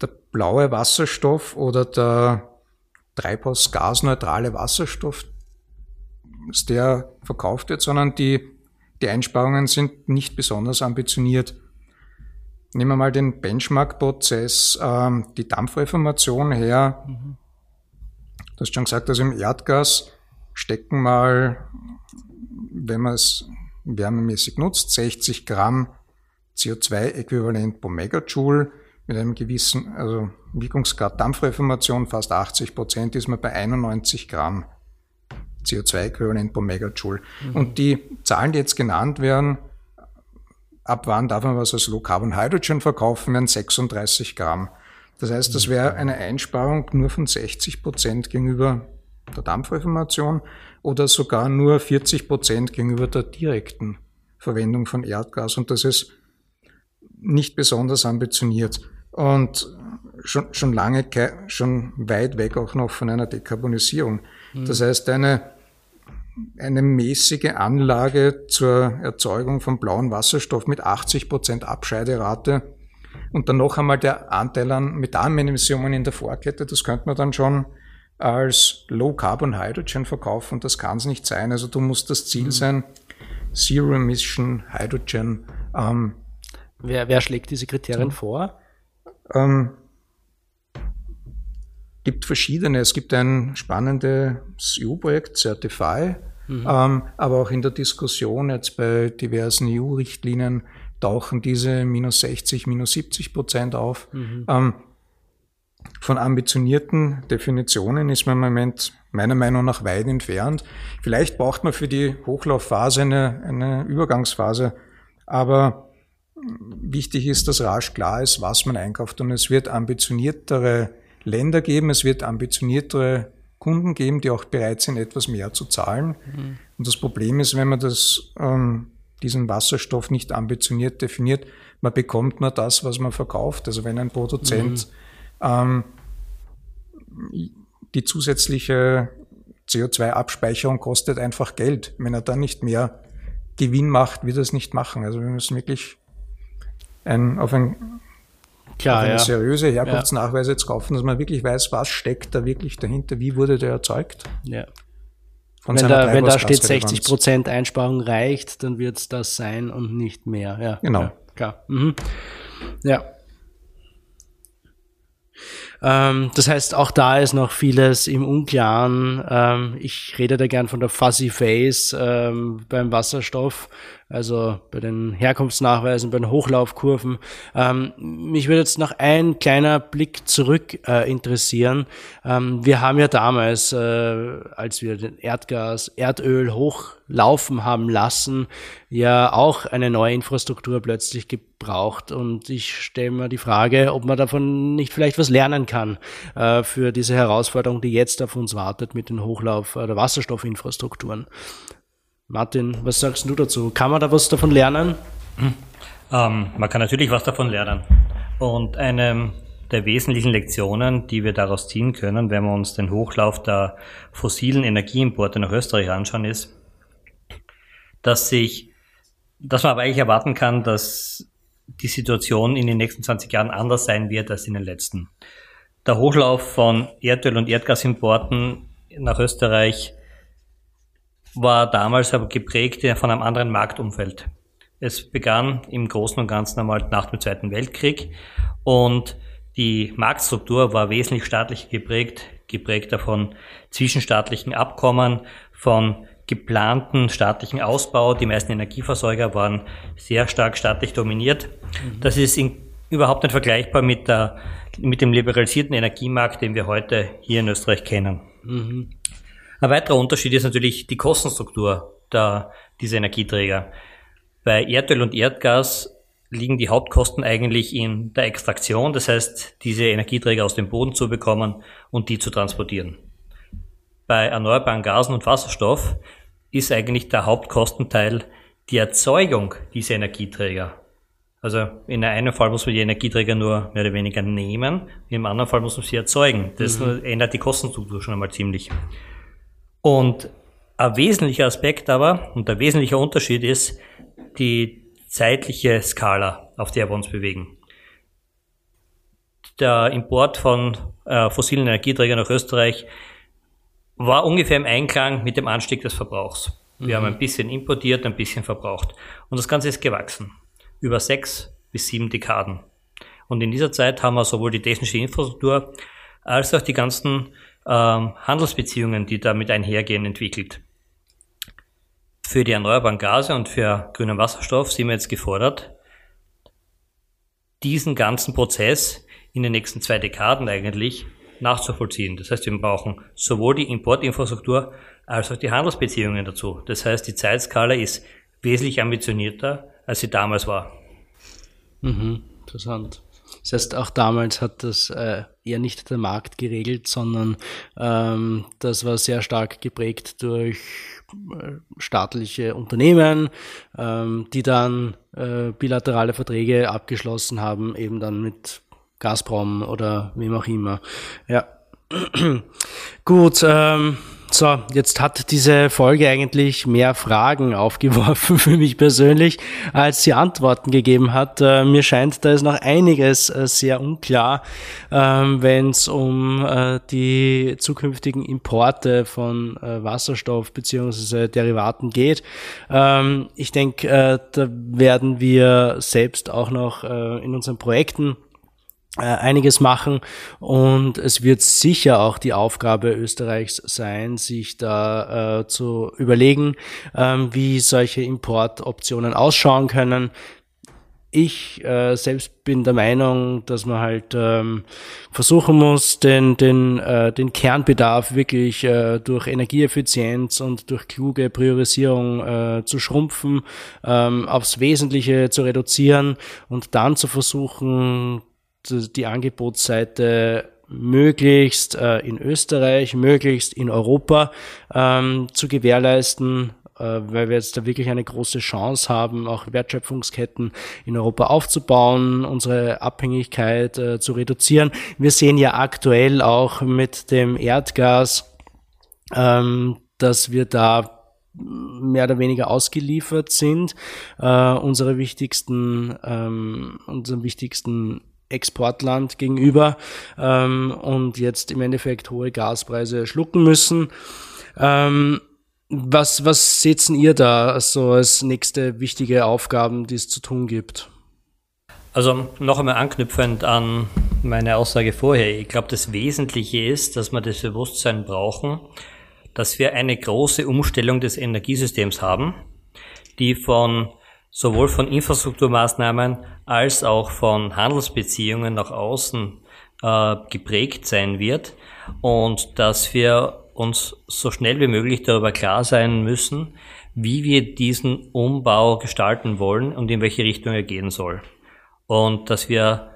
der blaue Wasserstoff oder der treibhausgasneutrale Wasserstoff, der verkauft wird, sondern die, die Einsparungen sind nicht besonders ambitioniert. Nehmen wir mal den Benchmark-Prozess, ähm, die Dampfreformation her. Mhm. Du hast schon gesagt, dass im Erdgas stecken mal, wenn man es wärmemäßig nutzt, 60 Gramm CO2-Äquivalent pro Megajoule mit einem gewissen, also Wirkungsgrad Dampfreformation fast 80 Prozent, ist man bei 91 Gramm CO2-Äquivalent pro Megajoule. Mhm. Und die Zahlen, die jetzt genannt werden, ab wann darf man was als Low Carbon Hydrogen verkaufen, wären 36 Gramm. Das heißt, das wäre eine Einsparung nur von 60 Prozent gegenüber der Dampfreformation oder sogar nur 40 Prozent gegenüber der direkten Verwendung von Erdgas. Und das ist nicht besonders ambitioniert und schon, schon lange, schon weit weg auch noch von einer Dekarbonisierung. Mhm. Das heißt, eine, eine mäßige Anlage zur Erzeugung von blauem Wasserstoff mit 80 Prozent Abscheiderate und dann noch einmal der Anteil an Methanemissionen in der Vorkette, das könnte man dann schon als Low Carbon Hydrogen verkaufen. Das kann es nicht sein. Also du musst das Ziel mhm. sein, Zero Emission Hydrogen. Ähm, wer, wer schlägt diese Kriterien vor? Ähm, gibt verschiedene. Es gibt ein spannendes EU-Projekt, Certify, mhm. ähm, aber auch in der Diskussion jetzt bei diversen EU-Richtlinien tauchen diese minus 60, minus 70 Prozent auf. Mhm. Ähm, von ambitionierten Definitionen ist man im Moment meiner Meinung nach weit entfernt. Vielleicht braucht man für die Hochlaufphase eine, eine Übergangsphase, aber Wichtig ist, dass rasch klar ist, was man einkauft. Und es wird ambitioniertere Länder geben, es wird ambitioniertere Kunden geben, die auch bereit sind, etwas mehr zu zahlen. Mhm. Und das Problem ist, wenn man das, ähm, diesen Wasserstoff nicht ambitioniert definiert, man bekommt nur das, was man verkauft. Also wenn ein Produzent mhm. ähm, die zusätzliche CO2-Abspeicherung kostet einfach Geld. Wenn er dann nicht mehr Gewinn macht, wird er es nicht machen. Also wir müssen wirklich ein, auf, ein, Klar, eine ja. seriöse Herkunftsnachweise zu kaufen, dass man wirklich weiß, was steckt da wirklich dahinter, wie wurde der erzeugt. Ja. Wenn da, wenn da steht 60 Prozent Einsparung reicht, dann wird es das sein und nicht mehr. Ja, genau. Ja, klar. Mhm. Ja. Ähm, das heißt, auch da ist noch vieles im Unklaren. Ähm, ich rede da gern von der Fuzzy Face ähm, beim Wasserstoff also bei den Herkunftsnachweisen, bei den Hochlaufkurven. Ähm, mich würde jetzt noch ein kleiner Blick zurück äh, interessieren. Ähm, wir haben ja damals, äh, als wir den Erdgas, Erdöl hochlaufen haben lassen, ja auch eine neue Infrastruktur plötzlich gebraucht. Und ich stelle mir die Frage, ob man davon nicht vielleicht was lernen kann äh, für diese Herausforderung, die jetzt auf uns wartet mit den Hochlauf- oder Wasserstoffinfrastrukturen. Martin, was sagst du dazu? Kann man da was davon lernen? Ähm, man kann natürlich was davon lernen. Und eine der wesentlichen Lektionen, die wir daraus ziehen können, wenn wir uns den Hochlauf der fossilen Energieimporte nach Österreich anschauen, ist, dass sich, dass man aber eigentlich erwarten kann, dass die Situation in den nächsten 20 Jahren anders sein wird als in den letzten. Der Hochlauf von Erdöl- und Erdgasimporten nach Österreich war damals aber geprägt von einem anderen Marktumfeld. Es begann im Großen und Ganzen einmal nach dem Zweiten Weltkrieg und die Marktstruktur war wesentlich staatlich geprägt, geprägt davon zwischenstaatlichen Abkommen, von geplanten staatlichen Ausbau. Die meisten Energieversorger waren sehr stark staatlich dominiert. Mhm. Das ist in, überhaupt nicht vergleichbar mit, der, mit dem liberalisierten Energiemarkt, den wir heute hier in Österreich kennen. Mhm. Ein weiterer Unterschied ist natürlich die Kostenstruktur der, dieser Energieträger. Bei Erdöl und Erdgas liegen die Hauptkosten eigentlich in der Extraktion, das heißt, diese Energieträger aus dem Boden zu bekommen und die zu transportieren. Bei erneuerbaren Gasen und Wasserstoff ist eigentlich der Hauptkostenteil die Erzeugung dieser Energieträger. Also in einem Fall muss man die Energieträger nur mehr oder weniger nehmen, im anderen Fall muss man sie erzeugen. Das mhm. ändert die Kostenstruktur schon einmal ziemlich. Und ein wesentlicher Aspekt aber und der wesentliche Unterschied ist die zeitliche Skala, auf der wir uns bewegen. Der Import von äh, fossilen Energieträgern nach Österreich war ungefähr im Einklang mit dem Anstieg des Verbrauchs. Wir mhm. haben ein bisschen importiert, ein bisschen verbraucht. Und das Ganze ist gewachsen. Über sechs bis sieben Dekaden. Und in dieser Zeit haben wir sowohl die technische Infrastruktur als auch die ganzen ähm, Handelsbeziehungen, die damit einhergehen, entwickelt. Für die erneuerbaren Gase und für grünen Wasserstoff sind wir jetzt gefordert, diesen ganzen Prozess in den nächsten zwei Dekaden eigentlich nachzuvollziehen. Das heißt, wir brauchen sowohl die Importinfrastruktur als auch die Handelsbeziehungen dazu. Das heißt, die Zeitskala ist wesentlich ambitionierter, als sie damals war. Mhm, interessant. Das heißt, auch damals hat das äh, eher nicht der Markt geregelt, sondern ähm, das war sehr stark geprägt durch äh, staatliche Unternehmen, ähm, die dann äh, bilaterale Verträge abgeschlossen haben, eben dann mit Gazprom oder wem auch immer. Ja. Gut, ähm, so, jetzt hat diese Folge eigentlich mehr Fragen aufgeworfen für mich persönlich, als sie Antworten gegeben hat. Äh, mir scheint, da ist noch einiges äh, sehr unklar, ähm, wenn es um äh, die zukünftigen Importe von Wasserstoff beziehungsweise Derivaten geht. Ähm, ich denke, da werden wir selbst auch noch in unseren Projekten einiges machen und es wird sicher auch die Aufgabe Österreichs sein, sich da äh, zu überlegen, ähm, wie solche Importoptionen ausschauen können. Ich äh, selbst bin der Meinung, dass man halt ähm, versuchen muss, den, den, äh, den Kernbedarf wirklich äh, durch Energieeffizienz und durch kluge Priorisierung äh, zu schrumpfen, ähm, aufs Wesentliche zu reduzieren und dann zu versuchen, die Angebotsseite möglichst äh, in Österreich, möglichst in Europa ähm, zu gewährleisten, äh, weil wir jetzt da wirklich eine große Chance haben, auch Wertschöpfungsketten in Europa aufzubauen, unsere Abhängigkeit äh, zu reduzieren. Wir sehen ja aktuell auch mit dem Erdgas, ähm, dass wir da mehr oder weniger ausgeliefert sind, äh, unsere wichtigsten, ähm, unseren wichtigsten Exportland gegenüber ähm, und jetzt im Endeffekt hohe Gaspreise schlucken müssen. Ähm, was, was setzen ihr da so als nächste wichtige Aufgaben, die es zu tun gibt? Also noch einmal anknüpfend an meine Aussage vorher. Ich glaube, das Wesentliche ist, dass wir das Bewusstsein brauchen, dass wir eine große Umstellung des Energiesystems haben, die von sowohl von Infrastrukturmaßnahmen als auch von Handelsbeziehungen nach außen äh, geprägt sein wird und dass wir uns so schnell wie möglich darüber klar sein müssen, wie wir diesen Umbau gestalten wollen und in welche Richtung er gehen soll. Und dass wir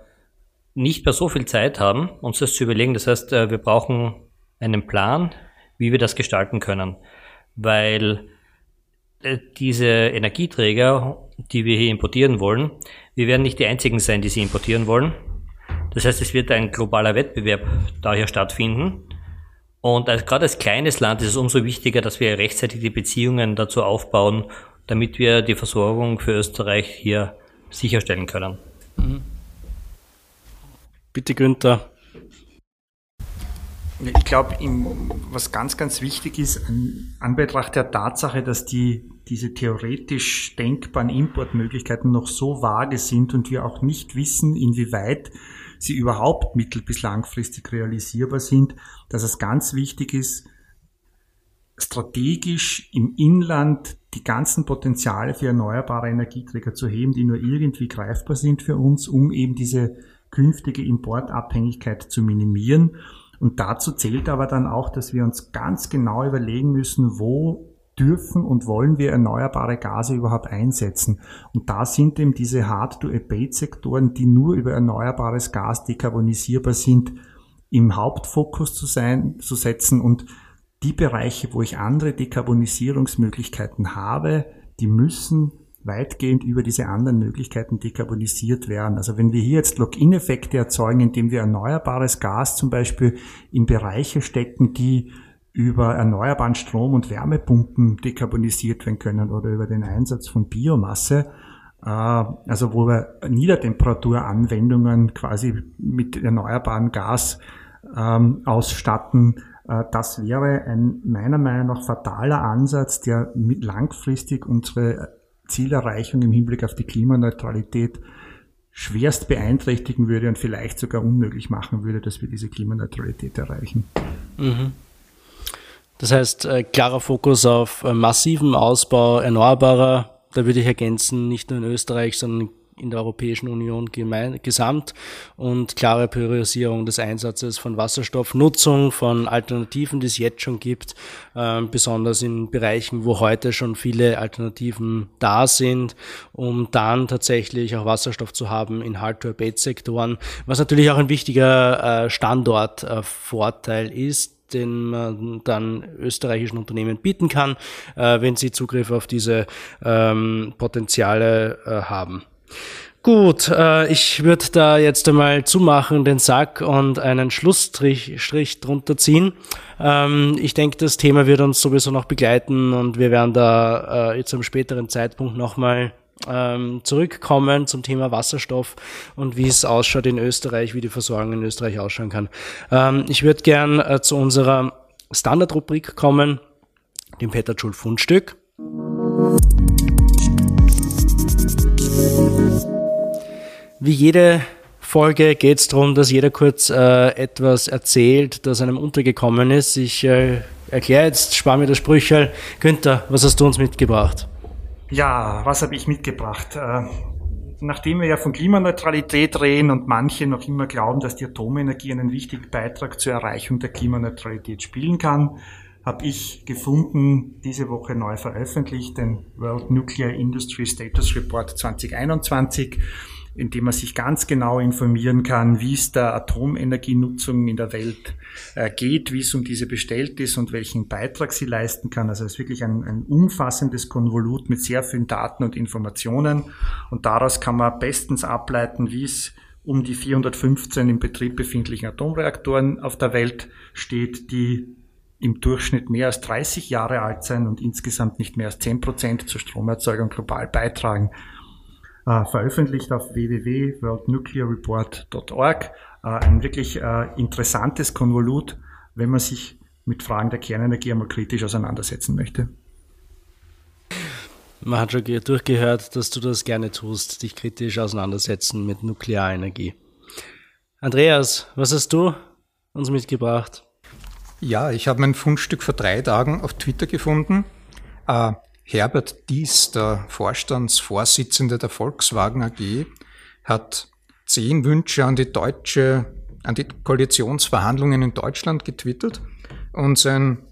nicht mehr so viel Zeit haben, uns das zu überlegen. Das heißt, äh, wir brauchen einen Plan, wie wir das gestalten können. Weil diese Energieträger, die wir hier importieren wollen, wir werden nicht die einzigen sein, die sie importieren wollen. Das heißt, es wird ein globaler Wettbewerb daher stattfinden. Und als, gerade als kleines Land ist es umso wichtiger, dass wir rechtzeitig die Beziehungen dazu aufbauen, damit wir die Versorgung für Österreich hier sicherstellen können. Mhm. Bitte Günther. Ich glaube, was ganz, ganz wichtig ist, an Anbetracht der Tatsache, dass die, diese theoretisch denkbaren Importmöglichkeiten noch so vage sind und wir auch nicht wissen, inwieweit sie überhaupt mittel- bis langfristig realisierbar sind, dass es ganz wichtig ist, strategisch im Inland die ganzen Potenziale für erneuerbare Energieträger zu heben, die nur irgendwie greifbar sind für uns, um eben diese künftige Importabhängigkeit zu minimieren. Und dazu zählt aber dann auch, dass wir uns ganz genau überlegen müssen, wo dürfen und wollen wir erneuerbare Gase überhaupt einsetzen. Und da sind eben diese Hard-to-Abate-Sektoren, die nur über erneuerbares Gas dekarbonisierbar sind, im Hauptfokus zu sein, zu setzen und die Bereiche, wo ich andere Dekarbonisierungsmöglichkeiten habe, die müssen weitgehend über diese anderen Möglichkeiten dekarbonisiert werden. Also wenn wir hier jetzt Lock-in-Effekte erzeugen, indem wir erneuerbares Gas zum Beispiel in Bereiche stecken, die über erneuerbaren Strom- und Wärmepumpen dekarbonisiert werden können oder über den Einsatz von Biomasse, äh, also wo wir Niedertemperaturanwendungen quasi mit erneuerbarem Gas ähm, ausstatten, äh, das wäre ein meiner Meinung nach fataler Ansatz, der langfristig unsere Zielerreichung im Hinblick auf die Klimaneutralität schwerst beeinträchtigen würde und vielleicht sogar unmöglich machen würde, dass wir diese Klimaneutralität erreichen. Mhm. Das heißt, äh, klarer Fokus auf äh, massiven Ausbau erneuerbarer, da würde ich ergänzen, nicht nur in Österreich, sondern in der Europäischen Union gemein, gesamt und klare Priorisierung des Einsatzes von Wasserstoffnutzung, von Alternativen, die es jetzt schon gibt, äh, besonders in Bereichen, wo heute schon viele Alternativen da sind, um dann tatsächlich auch Wasserstoff zu haben in Hard-to-Abate-Sektoren, was natürlich auch ein wichtiger äh, Standortvorteil äh, ist, den man dann österreichischen Unternehmen bieten kann, äh, wenn sie Zugriff auf diese ähm, Potenziale äh, haben. Gut, äh, ich würde da jetzt einmal zumachen, den Sack und einen Schlussstrich Strich drunter ziehen. Ähm, ich denke, das Thema wird uns sowieso noch begleiten und wir werden da äh, jetzt am späteren Zeitpunkt nochmal ähm, zurückkommen zum Thema Wasserstoff und wie es ausschaut in Österreich, wie die Versorgung in Österreich ausschauen kann. Ähm, ich würde gern äh, zu unserer Standardrubrik kommen, dem Peter Schul Fundstück. Wie jede Folge geht es darum, dass jeder kurz äh, etwas erzählt, das einem untergekommen ist. Ich äh, erkläre jetzt, spare mir das Sprüchel. Günther, was hast du uns mitgebracht? Ja, was habe ich mitgebracht? Äh, nachdem wir ja von Klimaneutralität reden und manche noch immer glauben, dass die Atomenergie einen wichtigen Beitrag zur Erreichung der Klimaneutralität spielen kann, habe ich gefunden, diese Woche neu veröffentlicht, den World Nuclear Industry Status Report 2021 in dem man sich ganz genau informieren kann, wie es der Atomenergienutzung in der Welt äh, geht, wie es um diese bestellt ist und welchen Beitrag sie leisten kann. Also es ist wirklich ein, ein umfassendes Konvolut mit sehr vielen Daten und Informationen und daraus kann man bestens ableiten, wie es um die 415 im Betrieb befindlichen Atomreaktoren auf der Welt steht, die im Durchschnitt mehr als 30 Jahre alt sein und insgesamt nicht mehr als 10 Prozent zur Stromerzeugung global beitragen äh, veröffentlicht auf www.worldnuclearreport.org. Äh, ein wirklich äh, interessantes Konvolut, wenn man sich mit Fragen der Kernenergie einmal kritisch auseinandersetzen möchte. Man hat schon durchgehört, dass du das gerne tust, dich kritisch auseinandersetzen mit Nuklearenergie. Andreas, was hast du uns mitgebracht? Ja, ich habe mein Fundstück vor drei Tagen auf Twitter gefunden. Äh, Herbert Dies, der Vorstandsvorsitzende der Volkswagen AG, hat zehn Wünsche an die deutsche, an die Koalitionsverhandlungen in Deutschland getwittert. Und sein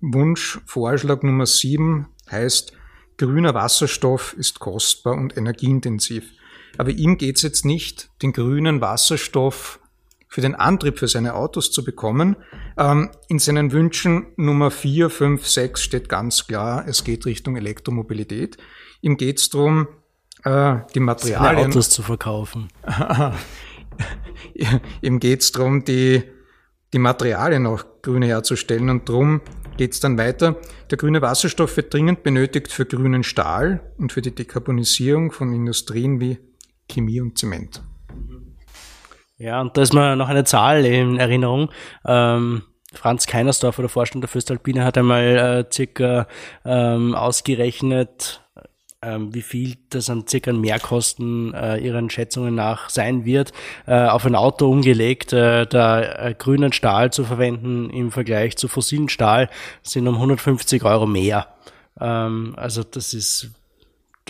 Wunschvorschlag Nummer sieben heißt, grüner Wasserstoff ist kostbar und energieintensiv. Aber ihm geht es jetzt nicht, den grünen Wasserstoff für den Antrieb für seine Autos zu bekommen. Ähm, in seinen Wünschen Nummer 4, 5, 6 steht ganz klar, es geht Richtung Elektromobilität. Ihm geht es darum, äh, die Materialien... Seine Autos zu verkaufen. ihm geht es darum, die, die Materialien auch grüne herzustellen und darum geht es dann weiter. Der grüne Wasserstoff wird dringend benötigt für grünen Stahl und für die Dekarbonisierung von Industrien wie Chemie und Zement. Ja, und da ist mir noch eine Zahl in Erinnerung. Ähm, Franz Keinersdorfer, der Vorstand der Fürstalpine, hat einmal äh, circa ähm, ausgerechnet, ähm, wie viel das an circa Mehrkosten äh, ihren Schätzungen nach sein wird, äh, auf ein Auto umgelegt, äh, da äh, grünen Stahl zu verwenden im Vergleich zu fossilen Stahl sind um 150 Euro mehr. Ähm, also das ist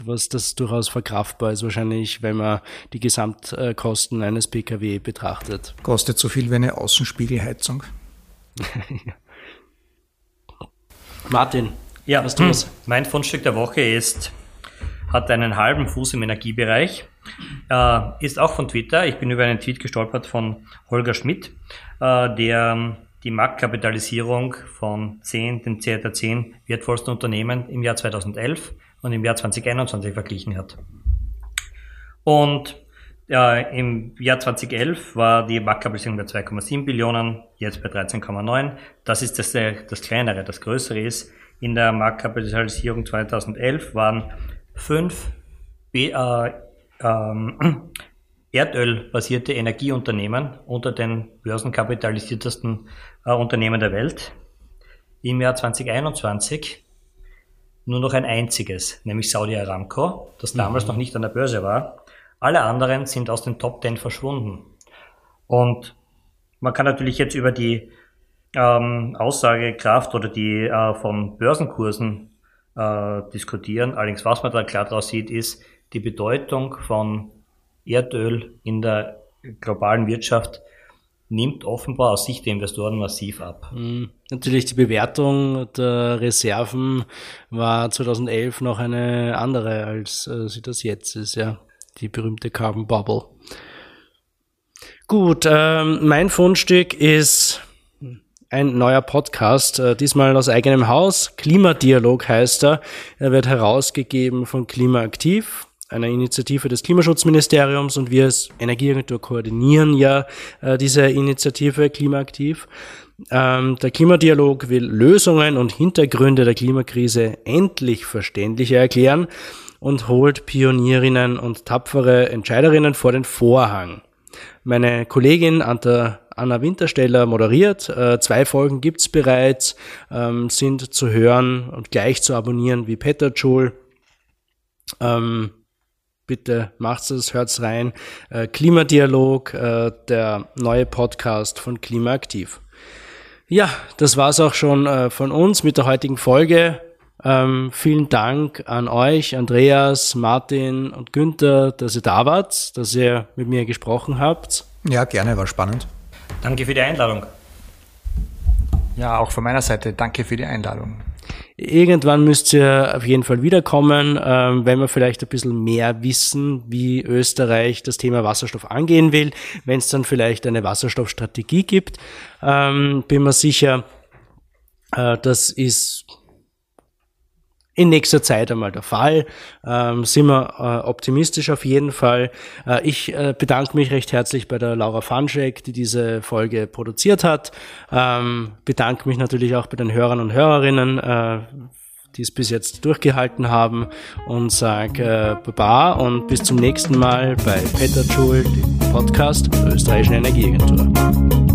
was das durchaus verkraftbar ist, wahrscheinlich, wenn man die Gesamtkosten eines Pkw betrachtet. Kostet so viel wie eine Außenspiegelheizung. Martin, ja, hast du was? Mein Fundstück der Woche ist, hat einen halben Fuß im Energiebereich, äh, ist auch von Twitter. Ich bin über einen Tweet gestolpert von Holger Schmidt, äh, der die Marktkapitalisierung von 10, den der 10 wertvollsten Unternehmen im Jahr 2011 und im Jahr 2021 verglichen hat. Und ja, im Jahr 2011 war die Marktkapitalisierung bei 2,7 Billionen, jetzt bei 13,9. Das ist das, das kleinere. Das größere ist, in der Marktkapitalisierung 2011 waren fünf äh, ähm, erdölbasierte Energieunternehmen unter den börsenkapitalisiertesten äh, Unternehmen der Welt. Im Jahr 2021 nur noch ein einziges, nämlich Saudi Aramco, das damals mhm. noch nicht an der Börse war. Alle anderen sind aus den Top Ten verschwunden. Und man kann natürlich jetzt über die ähm, Aussagekraft oder die äh, von Börsenkursen äh, diskutieren. Allerdings, was man da klar draus sieht, ist die Bedeutung von Erdöl in der globalen Wirtschaft nimmt offenbar aus Sicht der Investoren massiv ab. Mhm. Natürlich die Bewertung der Reserven war 2011 noch eine andere, als äh, sie das jetzt ist, ja. Die berühmte Carbon Bubble. Gut, ähm, mein Fundstück ist ein neuer Podcast, äh, diesmal aus eigenem Haus. Klimadialog heißt er. Er wird herausgegeben von Klimaaktiv einer Initiative des Klimaschutzministeriums und wir als Energieagentur koordinieren ja äh, diese Initiative Klimaaktiv. Ähm, der Klimadialog will Lösungen und Hintergründe der Klimakrise endlich verständlicher erklären und holt Pionierinnen und tapfere Entscheiderinnen vor den Vorhang. Meine Kollegin Anna Wintersteller moderiert. Äh, zwei Folgen gibt's bereits, ähm, sind zu hören und gleich zu abonnieren wie Peter Joule. Ähm, bitte macht's es, hört's rein. Äh, Klimadialog, äh, der neue Podcast von Klimaaktiv. Ja, das war's auch schon äh, von uns mit der heutigen Folge. Ähm, vielen Dank an euch, Andreas, Martin und Günther, dass ihr da wart, dass ihr mit mir gesprochen habt. Ja, gerne, war spannend. Danke für die Einladung. Ja, auch von meiner Seite danke für die Einladung. Irgendwann müsst ihr auf jeden Fall wiederkommen, ähm, wenn wir vielleicht ein bisschen mehr wissen, wie Österreich das Thema Wasserstoff angehen will, wenn es dann vielleicht eine Wasserstoffstrategie gibt. Ähm, bin mir sicher, äh, das ist in nächster Zeit einmal der Fall. Ähm, sind wir äh, optimistisch auf jeden Fall. Äh, ich äh, bedanke mich recht herzlich bei der Laura Fanschek, die diese Folge produziert hat. Ähm, bedanke mich natürlich auch bei den Hörern und Hörerinnen, äh, die es bis jetzt durchgehalten haben und sage äh, Baba und bis zum nächsten Mal bei Peter Schul, dem Podcast der Österreichischen Energieagentur.